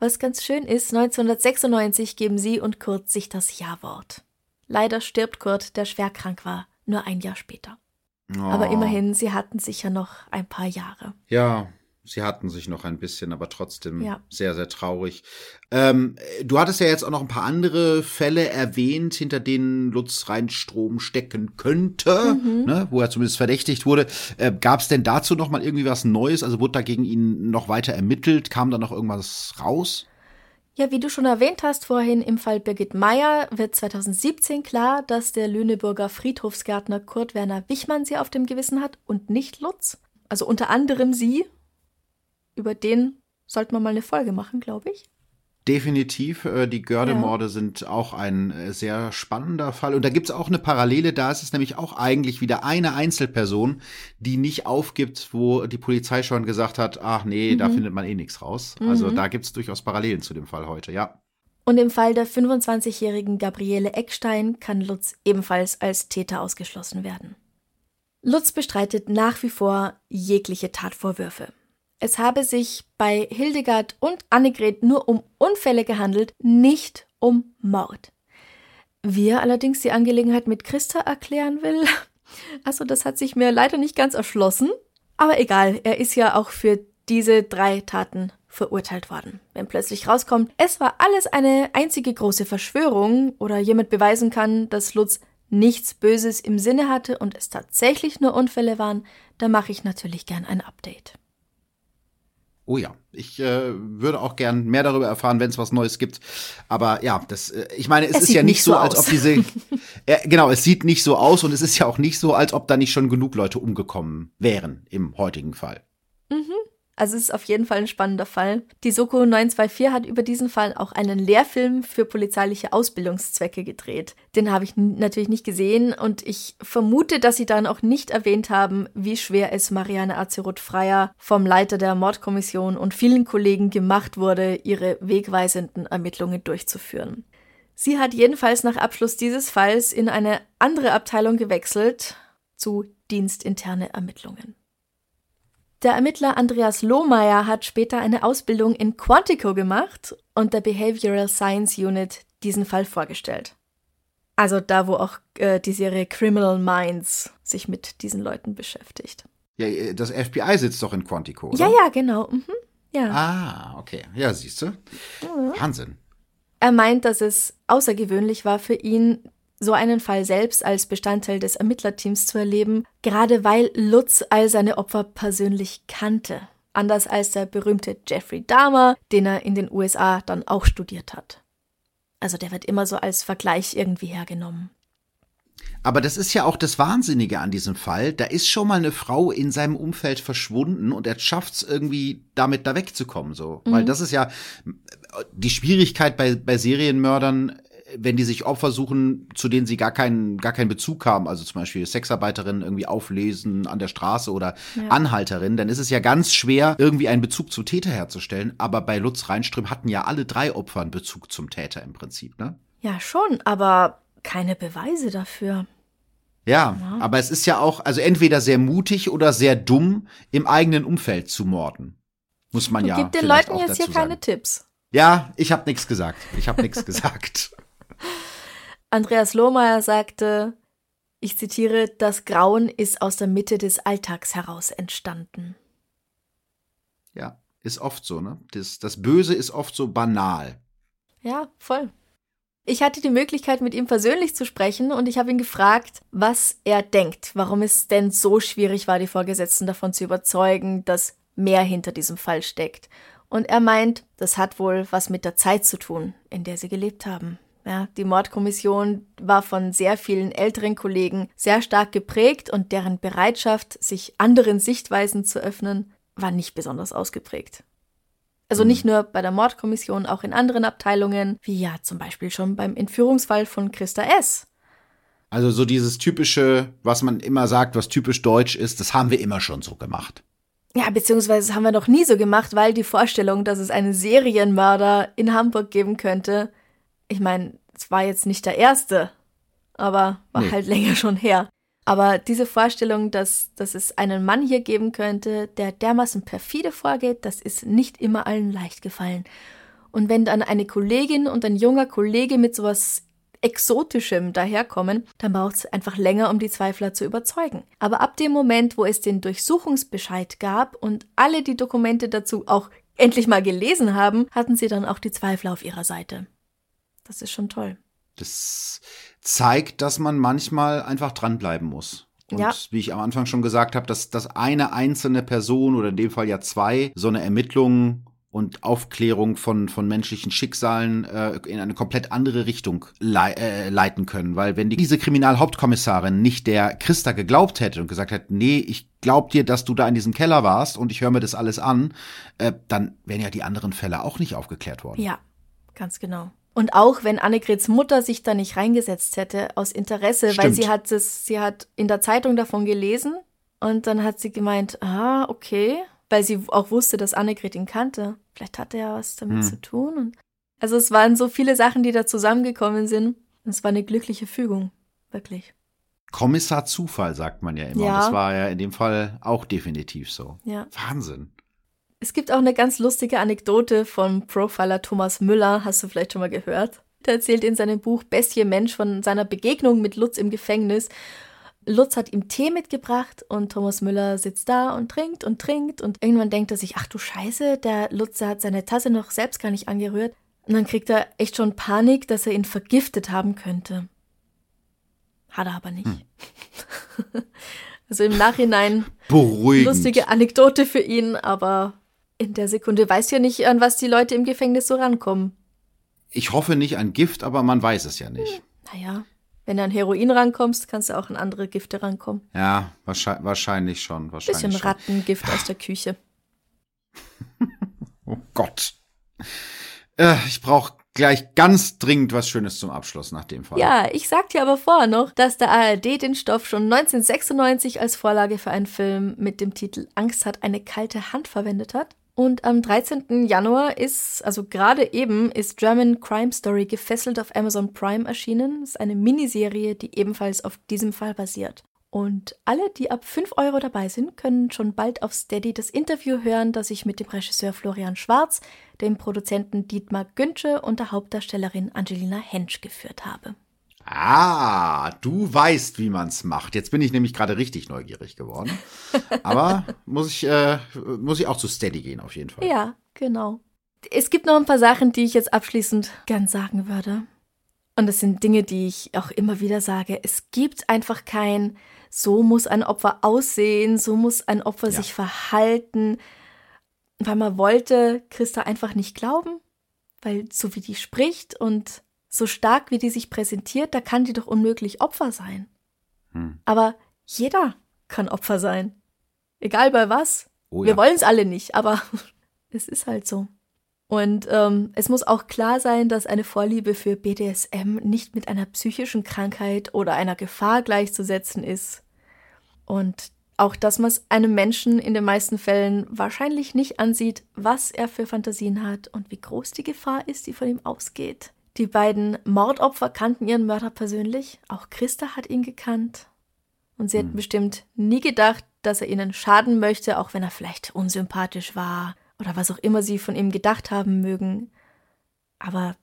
was ganz schön ist, 1996 geben sie und Kurt sich das Ja-Wort. Leider stirbt Kurt, der schwer krank war, nur ein Jahr später. Aber Oh. immerhin, sie hatten sicher noch ein paar Jahre. Ja, sie hatten sich noch ein bisschen, aber trotzdem Ja. sehr, sehr traurig. Ähm, du hattest ja jetzt auch noch ein paar andere Fälle erwähnt, hinter denen Lutz Rheinstrom stecken könnte, Mhm. ne, wo er zumindest verdächtigt wurde. Äh, Gab es denn dazu noch mal irgendwie was Neues? Also wurde da gegen ihn noch weiter ermittelt? Kam da noch irgendwas raus? Ja, wie du schon erwähnt hast vorhin, im Fall Birgit Meyer wird 2017 klar, dass der Lüneburger Friedhofsgärtner Kurt Werner Wichmann sie auf dem Gewissen hat und nicht Lutz. Also unter anderem sie. Über den sollte man mal eine Folge machen, glaube ich. Definitiv. Äh, die Gördemorde sind auch ein äh, sehr spannender Fall. Und da gibt es auch eine Parallele. Da ist es nämlich auch eigentlich wieder eine Einzelperson, die nicht aufgibt, wo die Polizei schon gesagt hat, ach nee, da findet man eh nichts raus. Also da gibt es durchaus Parallelen zu dem Fall heute, ja. Und im Fall der 25-jährigen Gabriele Eckstein kann Lutz ebenfalls als Täter ausgeschlossen werden. Lutz bestreitet nach wie vor jegliche Tatvorwürfe. Es habe sich bei Hildegard und Annegret nur um Unfälle gehandelt, nicht um Mord. Wie er allerdings die Angelegenheit mit Christa erklären will, *laughs* also das hat sich mir leider nicht ganz erschlossen. Aber egal, er ist ja auch für diese drei Taten verurteilt worden. Wenn plötzlich rauskommt, es war alles eine einzige große Verschwörung oder jemand beweisen kann, dass Lutz nichts Böses im Sinne hatte und es tatsächlich nur Unfälle waren, dann mache ich natürlich gern ein Update. Oh ja, ich äh, würde auch gern mehr darüber erfahren, wenn es was Neues gibt. Aber ja, das, äh, ich meine, es, Es ist ja nicht so, so als aus. ob diese, *laughs* äh, genau, es sieht nicht so aus und es ist ja auch nicht so, als ob da nicht schon genug Leute umgekommen wären im heutigen Fall. Also es ist auf jeden Fall ein spannender Fall. Die Soko 924 hat über diesen Fall auch einen Lehrfilm für polizeiliche Ausbildungszwecke gedreht. Den habe ich natürlich nicht gesehen und ich vermute, dass sie dann auch nicht erwähnt haben, wie schwer es Marianne Azeroth-Freier vom Leiter der Mordkommission und vielen Kollegen gemacht wurde, ihre wegweisenden Ermittlungen durchzuführen. Sie hat jedenfalls nach Abschluss dieses Falls in eine andere Abteilung gewechselt zu dienstinterne Ermittlungen. Der Ermittler Andreas Lohmeier hat später eine Ausbildung in Quantico gemacht und der Behavioral Science Unit diesen Fall vorgestellt. Also da, wo auch äh, die Serie Criminal Minds sich mit diesen Leuten beschäftigt. Ja, äh, das FBI sitzt doch in Quantico, oder? Ja, ja, genau. Mhm. Ja. Ah, okay. Ja, siehst du. Wahnsinn. Er meint, dass es außergewöhnlich war für ihn, so einen Fall selbst als Bestandteil des Ermittlerteams zu erleben, gerade weil Lutz all seine Opfer persönlich kannte. Anders als der berühmte Jeffrey Dahmer, den er in den USA dann auch studiert hat. Also der wird immer so als Vergleich irgendwie hergenommen. Aber das ist ja auch das Wahnsinnige an diesem Fall. Da ist schon mal eine Frau in seinem Umfeld verschwunden und er schafft es irgendwie, damit da wegzukommen. So. Weil das ist ja die Schwierigkeit bei, bei Serienmördern, wenn die sich Opfer suchen, zu denen sie gar keinen, gar keinen Bezug haben, also zum Beispiel Sexarbeiterinnen irgendwie auflesen an der Straße oder Anhalterinnen, dann ist es ja ganz schwer, irgendwie einen Bezug zum Täter herzustellen. Aber bei Lutz Reinström hatten ja alle drei Opfer einen Bezug zum Täter im Prinzip, ne? Ja, schon, aber keine Beweise dafür. Ja, aber es ist ja auch, also entweder sehr mutig oder sehr dumm, im eigenen Umfeld zu morden. Muss man Du ja. gib den Leuten jetzt hier keine. Tipps. Ja, ich habe nichts gesagt. Ich habe nichts *laughs* gesagt. Andreas Lohmeier sagte, ich zitiere, das Grauen ist aus der Mitte des Alltags heraus entstanden. Ja, ist oft so, ne? Das, das Böse ist oft so banal. Ja, voll. Ich hatte die Möglichkeit, mit ihm persönlich zu sprechen und ich habe ihn gefragt, was er denkt, warum es denn so schwierig war, die Vorgesetzten davon zu überzeugen, dass mehr hinter diesem Fall steckt. Und er meint, das hat wohl was mit der Zeit zu tun, in der sie gelebt haben. Ja, die Mordkommission war von sehr vielen älteren Kollegen sehr stark geprägt und deren Bereitschaft, sich anderen Sichtweisen zu öffnen, war nicht besonders ausgeprägt. Also nicht nur bei der Mordkommission, auch in anderen Abteilungen, wie ja zum Beispiel schon beim Entführungsfall von Christa S. Also so dieses typische, was man immer sagt, was typisch deutsch ist, das haben wir immer schon so gemacht. Ja, beziehungsweise das haben wir noch nie so gemacht, weil die Vorstellung, dass es einen Serienmörder in Hamburg geben könnte, ich meine, es war jetzt nicht der erste, aber war nee. halt länger schon her. Aber diese Vorstellung, dass, dass es einen Mann hier geben könnte, der dermaßen perfide vorgeht, das ist nicht immer allen leicht gefallen. Und wenn dann eine Kollegin und ein junger Kollege mit sowas Exotischem daherkommen, dann braucht es einfach länger, um die Zweifler zu überzeugen. Aber ab dem Moment, wo es den Durchsuchungsbescheid gab und alle die Dokumente dazu auch endlich mal gelesen haben, hatten sie dann auch die Zweifler auf ihrer Seite. Das ist schon toll. Das zeigt, dass man manchmal einfach dranbleiben muss. Und ja. wie ich am Anfang schon gesagt habe, dass, dass eine einzelne Person oder in dem Fall ja zwei so eine Ermittlung und Aufklärung von, von menschlichen Schicksalen äh, in eine komplett andere Richtung lei äh, leiten können. Weil wenn die, diese Kriminalhauptkommissarin nicht der Christa geglaubt hätte und gesagt hätte, nee, ich glaub dir, dass du da in diesem Keller warst und ich höre mir das alles an, äh, dann wären ja die anderen Fälle auch nicht aufgeklärt worden. Ja, ganz genau. Und auch wenn Annegrets Mutter sich da nicht reingesetzt hätte, aus Interesse, Stimmt. weil sie hat es, sie hat in der Zeitung davon gelesen und dann hat sie gemeint, ah, okay, weil sie auch wusste, dass Annegret ihn kannte. Vielleicht hatte er was damit hm. zu tun. Und also es waren so viele Sachen, die da zusammengekommen sind. Und es war eine glückliche Fügung, wirklich. Kommissar Zufall, sagt man ja immer. Ja. Das war ja in dem Fall auch definitiv so. Ja. Wahnsinn. Es gibt auch eine ganz lustige Anekdote von Profiler Thomas Müller, hast du vielleicht schon mal gehört? Der erzählt in seinem Buch Bestie Mensch von seiner Begegnung mit Lutz im Gefängnis. Lutz hat ihm Tee mitgebracht und Thomas Müller sitzt da und trinkt und trinkt und irgendwann denkt er sich, ach du Scheiße, der Lutz hat seine Tasse noch selbst gar nicht angerührt. Und dann kriegt er echt schon Panik, dass er ihn vergiftet haben könnte. Hat er aber nicht. Hm. *laughs* also im Nachhinein Beruhigend. lustige Anekdote für ihn, aber in der Sekunde weiß ja nicht, an was die Leute im Gefängnis so rankommen. Ich hoffe nicht an Gift, aber man weiß es ja nicht. Hm, naja, wenn du an Heroin rankommst, kannst du auch an andere Gifte rankommen. Ja, wahrscheinlich, wahrscheinlich schon. Wahrscheinlich Bisschen Rattengift aus der Küche. *laughs* oh Gott. Äh, ich brauche gleich ganz dringend was Schönes zum Abschluss nach dem Fall. Ja, ich sag dir aber vorher noch, dass der ARD den Stoff schon 1996 als Vorlage für einen Film mit dem Titel Angst hat eine kalte Hand verwendet hat. Und am 13. Januar ist, also gerade eben, ist German Crime Story gefesselt auf Amazon Prime erschienen. Das ist eine Miniserie, die ebenfalls auf diesem Fall basiert. Und alle, die ab 5 Euro dabei sind, können schon bald auf Steady das Interview hören, das ich mit dem Regisseur Florian Schwarz, dem Produzenten Dietmar Günsche und der Hauptdarstellerin Angelina Hensch geführt habe. Ah, du weißt, wie man's macht. Jetzt bin ich nämlich gerade richtig neugierig geworden. Aber *laughs* muss ich, äh, muss ich auch zu Steady gehen, auf jeden Fall. Ja, genau. Es gibt noch ein paar Sachen, die ich jetzt abschließend gern sagen würde. Und das sind Dinge, die ich auch immer wieder sage. Es gibt einfach kein, so muss ein Opfer aussehen, so muss ein Opfer ja. sich verhalten. Weil man wollte Christa einfach nicht glauben, weil so wie die spricht und so stark wie die sich präsentiert, da kann die doch unmöglich Opfer sein. Hm. Aber jeder kann Opfer sein. Egal bei was. Oh, Wir ja. wollen es alle nicht, aber *laughs* es ist halt so. Und ähm, es muss auch klar sein, dass eine Vorliebe für BDSM nicht mit einer psychischen Krankheit oder einer Gefahr gleichzusetzen ist. Und auch, dass man es einem Menschen in den meisten Fällen wahrscheinlich nicht ansieht, was er für Fantasien hat und wie groß die Gefahr ist, die von ihm ausgeht. Die beiden Mordopfer kannten ihren Mörder persönlich. Auch Christa hat ihn gekannt. Und sie hätten bestimmt nie gedacht, dass er ihnen schaden möchte, auch wenn er vielleicht unsympathisch war oder was auch immer sie von ihm gedacht haben mögen. Aber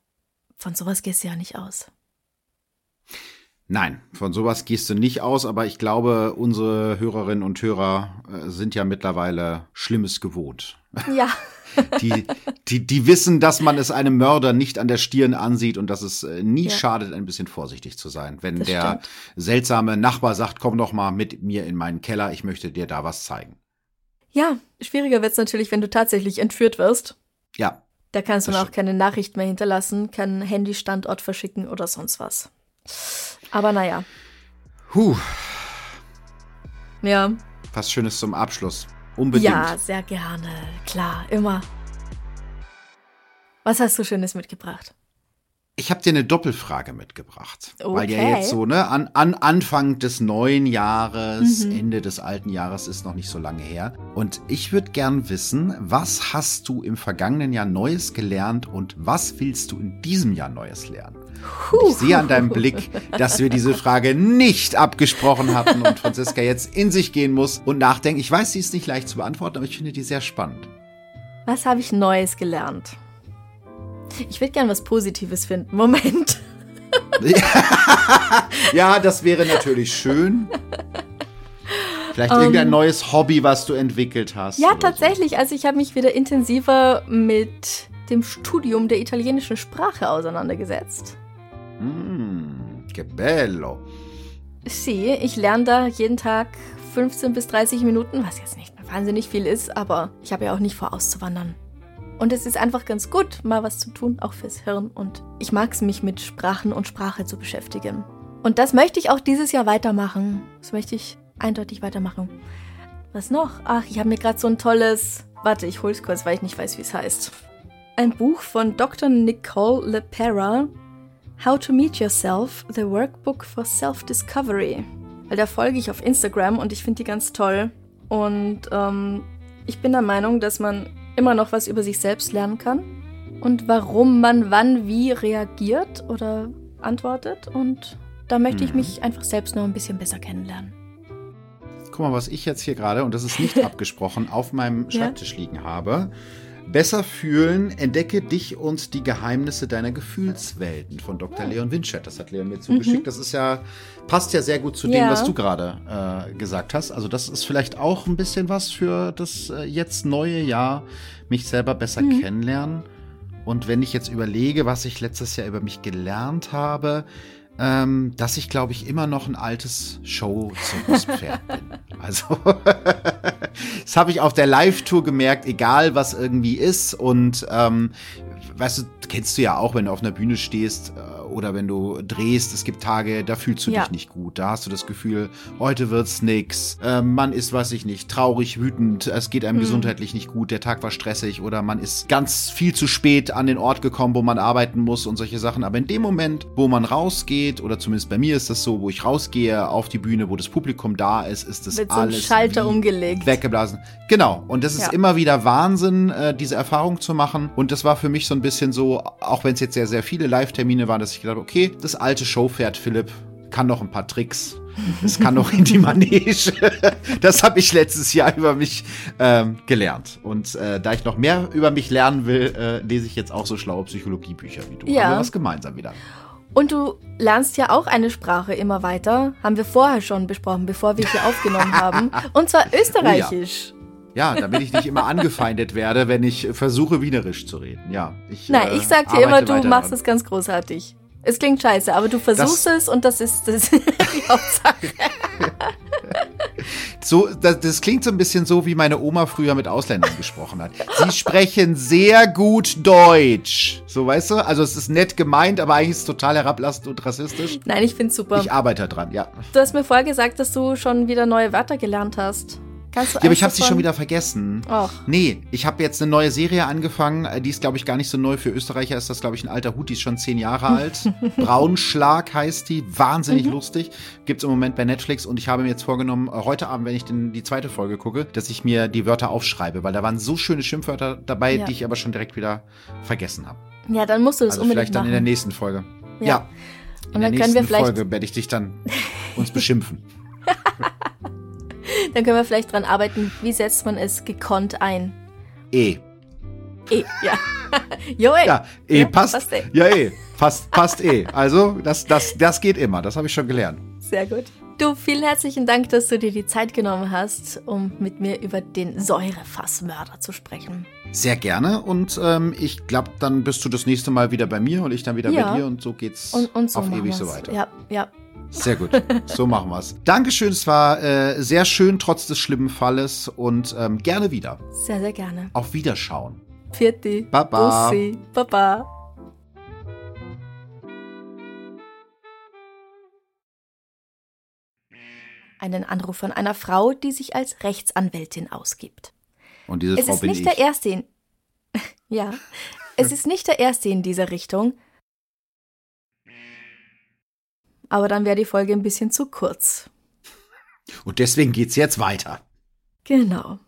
von sowas geht es ja nicht aus. Nein, von sowas gehst du nicht aus, aber ich glaube, unsere Hörerinnen und Hörer äh, sind ja mittlerweile Schlimmes gewohnt. Ja. *laughs* Die, die, die wissen, dass man es einem Mörder nicht an der Stirn ansieht und dass es äh, nie Ja. schadet, ein bisschen vorsichtig zu sein. Wenn Das der stimmt. seltsame Nachbar sagt, komm doch mal mit mir in meinen Keller, ich möchte dir da was zeigen. Ja, schwieriger wird's natürlich, wenn du tatsächlich entführt wirst. Ja, Da kannst du dann auch keine Nachricht mehr hinterlassen, keinen Handystandort verschicken oder sonst was. Aber naja, Huh, ja. was Schönes zum Abschluss. Unbedingt. Ja, sehr gerne. Klar, immer. Was hast du Schönes mitgebracht? Ich habe dir eine Doppelfrage mitgebracht. Weil ja Okay. jetzt so, ne, an, an Anfang des neuen Jahres, Mhm. Ende des alten Jahres ist noch nicht so lange her. Und ich würde gern wissen, was hast du im vergangenen Jahr Neues gelernt und was willst du in diesem Jahr Neues lernen? Und ich sehe an deinem Blick, dass wir diese Frage nicht abgesprochen hatten und Franziska jetzt in sich gehen muss und nachdenken. Ich weiß, sie ist nicht leicht zu beantworten, aber ich finde die sehr spannend. Was habe ich Neues gelernt? Ich würde gern was Positives finden. Moment. *laughs* Ja, das wäre natürlich schön. Vielleicht Ähm. irgendein neues Hobby, was du entwickelt hast. Ja, oder so. tatsächlich. Also ich habe mich wieder intensiver mit dem Studium der italienischen Sprache auseinandergesetzt. Mm, che bello. Sie, ich lerne da jeden Tag 15 bis 30 Minuten, was jetzt nicht wahnsinnig viel ist, aber ich habe ja auch nicht vor, auszuwandern. Und es ist einfach ganz gut, mal was zu tun, auch fürs Hirn. Und ich mag es, mich mit Sprachen und Sprache zu beschäftigen. Und das möchte ich auch dieses Jahr weitermachen. Das möchte ich eindeutig weitermachen. Was noch? Ach, ich habe mir gerade so ein tolles. Warte, ich hol's kurz, weil ich nicht weiß, wie es heißt. Ein Buch von Dr. Nicole LePera. How to Meet Yourself, the Workbook for Self-Discovery. Weil da folge ich auf Instagram und ich finde die ganz toll. Und ähm, ich bin der Meinung, dass man immer noch was über sich selbst lernen kann. Und warum man wann wie reagiert oder antwortet. Und da möchte ich Mhm. mich einfach selbst noch ein bisschen besser kennenlernen. Guck mal, was ich jetzt hier gerade, und das ist nicht *laughs* abgesprochen, auf meinem Ja. Schreibtisch liegen habe. Besser fühlen, entdecke dich und die Geheimnisse deiner Gefühlswelten von Dr. Leon Winchett. Das hat Leon mir zugeschickt. Das ist ja, passt ja sehr gut zu dem, Mhm. Ja. was du gerade äh, gesagt hast. Also das ist vielleicht auch ein bisschen was für das äh, jetzt neue Jahr, mich selber besser Mhm. kennenlernen. Und wenn ich jetzt überlege, was ich letztes Jahr über mich gelernt habe, ähm, dass ich, glaube ich, immer noch ein altes Show-Zirkuspferd *laughs* bin. Also, *laughs* das habe ich auf der Live-Tour gemerkt, egal was irgendwie ist. Und ähm, weißt du, kennst du ja auch, wenn du auf einer Bühne stehst äh, oder wenn du drehst, es gibt Tage, da fühlst du Ja. dich nicht gut. Da hast du das Gefühl, heute wird's nix. Ähm, man ist, weiß ich nicht, traurig, wütend, es geht einem Mhm. gesundheitlich nicht gut, der Tag war stressig oder man ist ganz viel zu spät an den Ort gekommen, wo man arbeiten muss und solche Sachen. Aber in dem Moment, wo man rausgeht, oder zumindest bei mir ist das so, wo ich rausgehe auf die Bühne, wo das Publikum da ist, ist das so ein alles Schalter wie umgelegt. weggeblasen. Genau. Und das ist Ja. immer wieder Wahnsinn, äh, diese Erfahrung zu machen. Und das war für mich so ein bisschen so, auch wenn es jetzt sehr, sehr viele Live-Termine waren, dass ich gedacht okay, das alte Showpferd Philipp kann noch ein paar Tricks. Es kann noch in die Manege. *laughs* Das habe ich letztes Jahr über mich ähm, gelernt. Und äh, da ich noch mehr über mich lernen will, äh, lese ich jetzt auch so schlaue Psychologiebücher wie du. Ja. Haben wir was gemeinsam wieder. Und du lernst ja auch eine Sprache immer weiter. Haben wir vorher schon besprochen, bevor wir hier *laughs* aufgenommen haben. Und zwar Österreichisch. Ja, damit ich nicht immer angefeindet werde, wenn ich versuche, Wienerisch zu reden. Ja, ich, Nein, äh, ich sag dir immer, du machst daran. es ganz großartig. Es klingt scheiße, aber du versuchst es und das ist das *laughs* die Hauptsache. *laughs* So, das, das klingt so ein bisschen so, wie meine Oma früher mit Ausländern gesprochen hat. Sie sprechen sehr gut Deutsch. So, weißt du? Also es ist nett gemeint, aber eigentlich ist es total herablassend und rassistisch. Nein, ich find's super. Ich arbeite dran, ja. du hast mir vorher gesagt, dass du schon wieder neue Wörter gelernt hast. Kannst du Ja, aber ich habe sie schon wieder vergessen. Och. Nee, ich habe jetzt eine neue Serie angefangen. Äh, Die ist, glaube ich, gar nicht so neu. Für Österreicher ist das, glaube ich, ein alter Hut. Die ist schon zehn Jahre alt. *laughs* Braunschlag heißt die. Mhm. Wahnsinnig lustig. Gibt's im Moment bei Netflix. Und ich habe mir jetzt vorgenommen, äh, heute Abend, wenn ich den, die zweite Folge gucke, dass ich mir die Wörter aufschreibe. Weil da waren so schöne Schimpfwörter dabei, Ja. die ich aber schon direkt wieder vergessen habe. Ja, dann musst du das Also unbedingt vielleicht dann machen. in der nächsten Folge. Ja. Ja. Und In der dann können nächsten wir vielleicht, Folge werde ich dich dann uns *laughs* beschimpfen. *laughs* *laughs* dann können wir vielleicht dran arbeiten, wie setzt man es gekonnt ein. Eh. Eh, ja. *laughs* jo, ey. Ja, eh, Ja, passt. passt, ey. Ja, eh. Passt, passt eh. Also, das, das, das geht immer. Das habe ich schon gelernt. Sehr gut. Du, vielen herzlichen Dank, dass du dir die Zeit genommen hast, um mit mir über den Säurefassmörder zu sprechen. Sehr gerne. Und ähm, ich glaube, dann bist du das nächste Mal wieder bei mir und ich dann wieder Ja. bei dir und so geht's Und, und so auf ewig so wir's. weiter. Ja, ja. Sehr gut. So machen wir's. Dankeschön. Es war äh, sehr schön, trotz des schlimmen Falles und ähm, gerne wieder. Sehr, sehr gerne. Auf Wiederschauen. Vierte. Baba. Bussi. Baba. Einen Anruf von einer Frau, die sich als Rechtsanwältin ausgibt. Und diese Es Frau ist bin nicht ich. der erste in. *laughs* ja. Es ist nicht der erste in dieser Richtung. Aber dann wäre die Folge ein bisschen zu kurz. Und deswegen geht's jetzt weiter. Genau.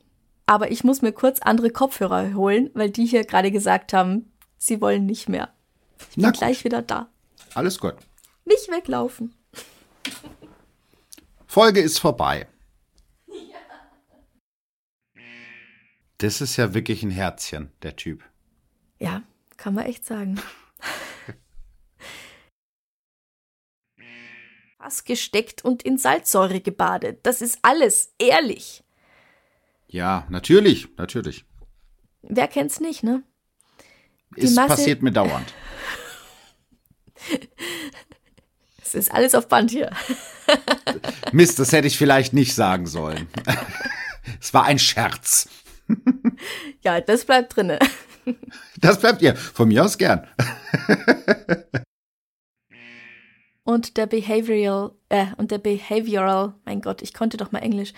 Aber ich muss mir kurz andere Kopfhörer holen, weil die hier gerade gesagt haben, sie wollen nicht mehr. Ich bin Na gut. gleich wieder da. Alles gut. Nicht weglaufen. Folge ist vorbei. Das ist ja wirklich ein Herzchen, der Typ. Ja, kann man echt sagen. Was gesteckt und in Salzsäure gebadet. Das ist alles ehrlich. Ja, natürlich, natürlich. Wer kennt's nicht, ne? Die Es Masse- passiert mir dauernd. *laughs* Es ist alles auf Band hier. *laughs* Mist, das hätte ich vielleicht nicht sagen sollen. *laughs* es war ein Scherz. Ja, das bleibt drinne. Das bleibt ihr. Von mir aus gern. Und der Behavioral, äh, und der Behavioral, mein Gott, ich konnte doch mal Englisch.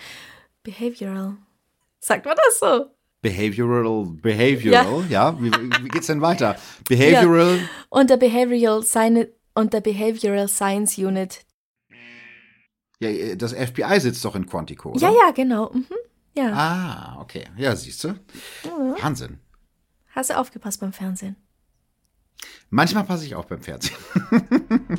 Behavioral. Sagt man das so? Behavioral, behavioral, ja. Wie, wie geht's denn weiter? *laughs* Ja. Behavioral, Und der Behavioral Science und der Behavioral Science Unit. ja. das FBI sitzt doch in Quantico, oder? Ja, ja, genau. Mhm. Ja. Ah, okay. Ja, siehst du. Wahnsinn. Hast du aufgepasst beim Fernsehen? Manchmal passe ich auch beim Fernsehen. *laughs*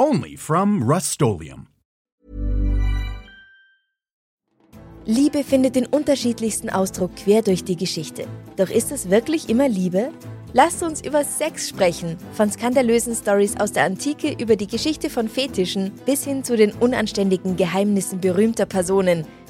Only from Rust Liebe findet den unterschiedlichsten Ausdruck quer durch die Geschichte. Doch ist es wirklich immer Liebe? Lasst uns über Sex sprechen. Von skandalösen Stories aus der Antike über die Geschichte von Fetischen bis hin zu den unanständigen Geheimnissen berühmter Personen.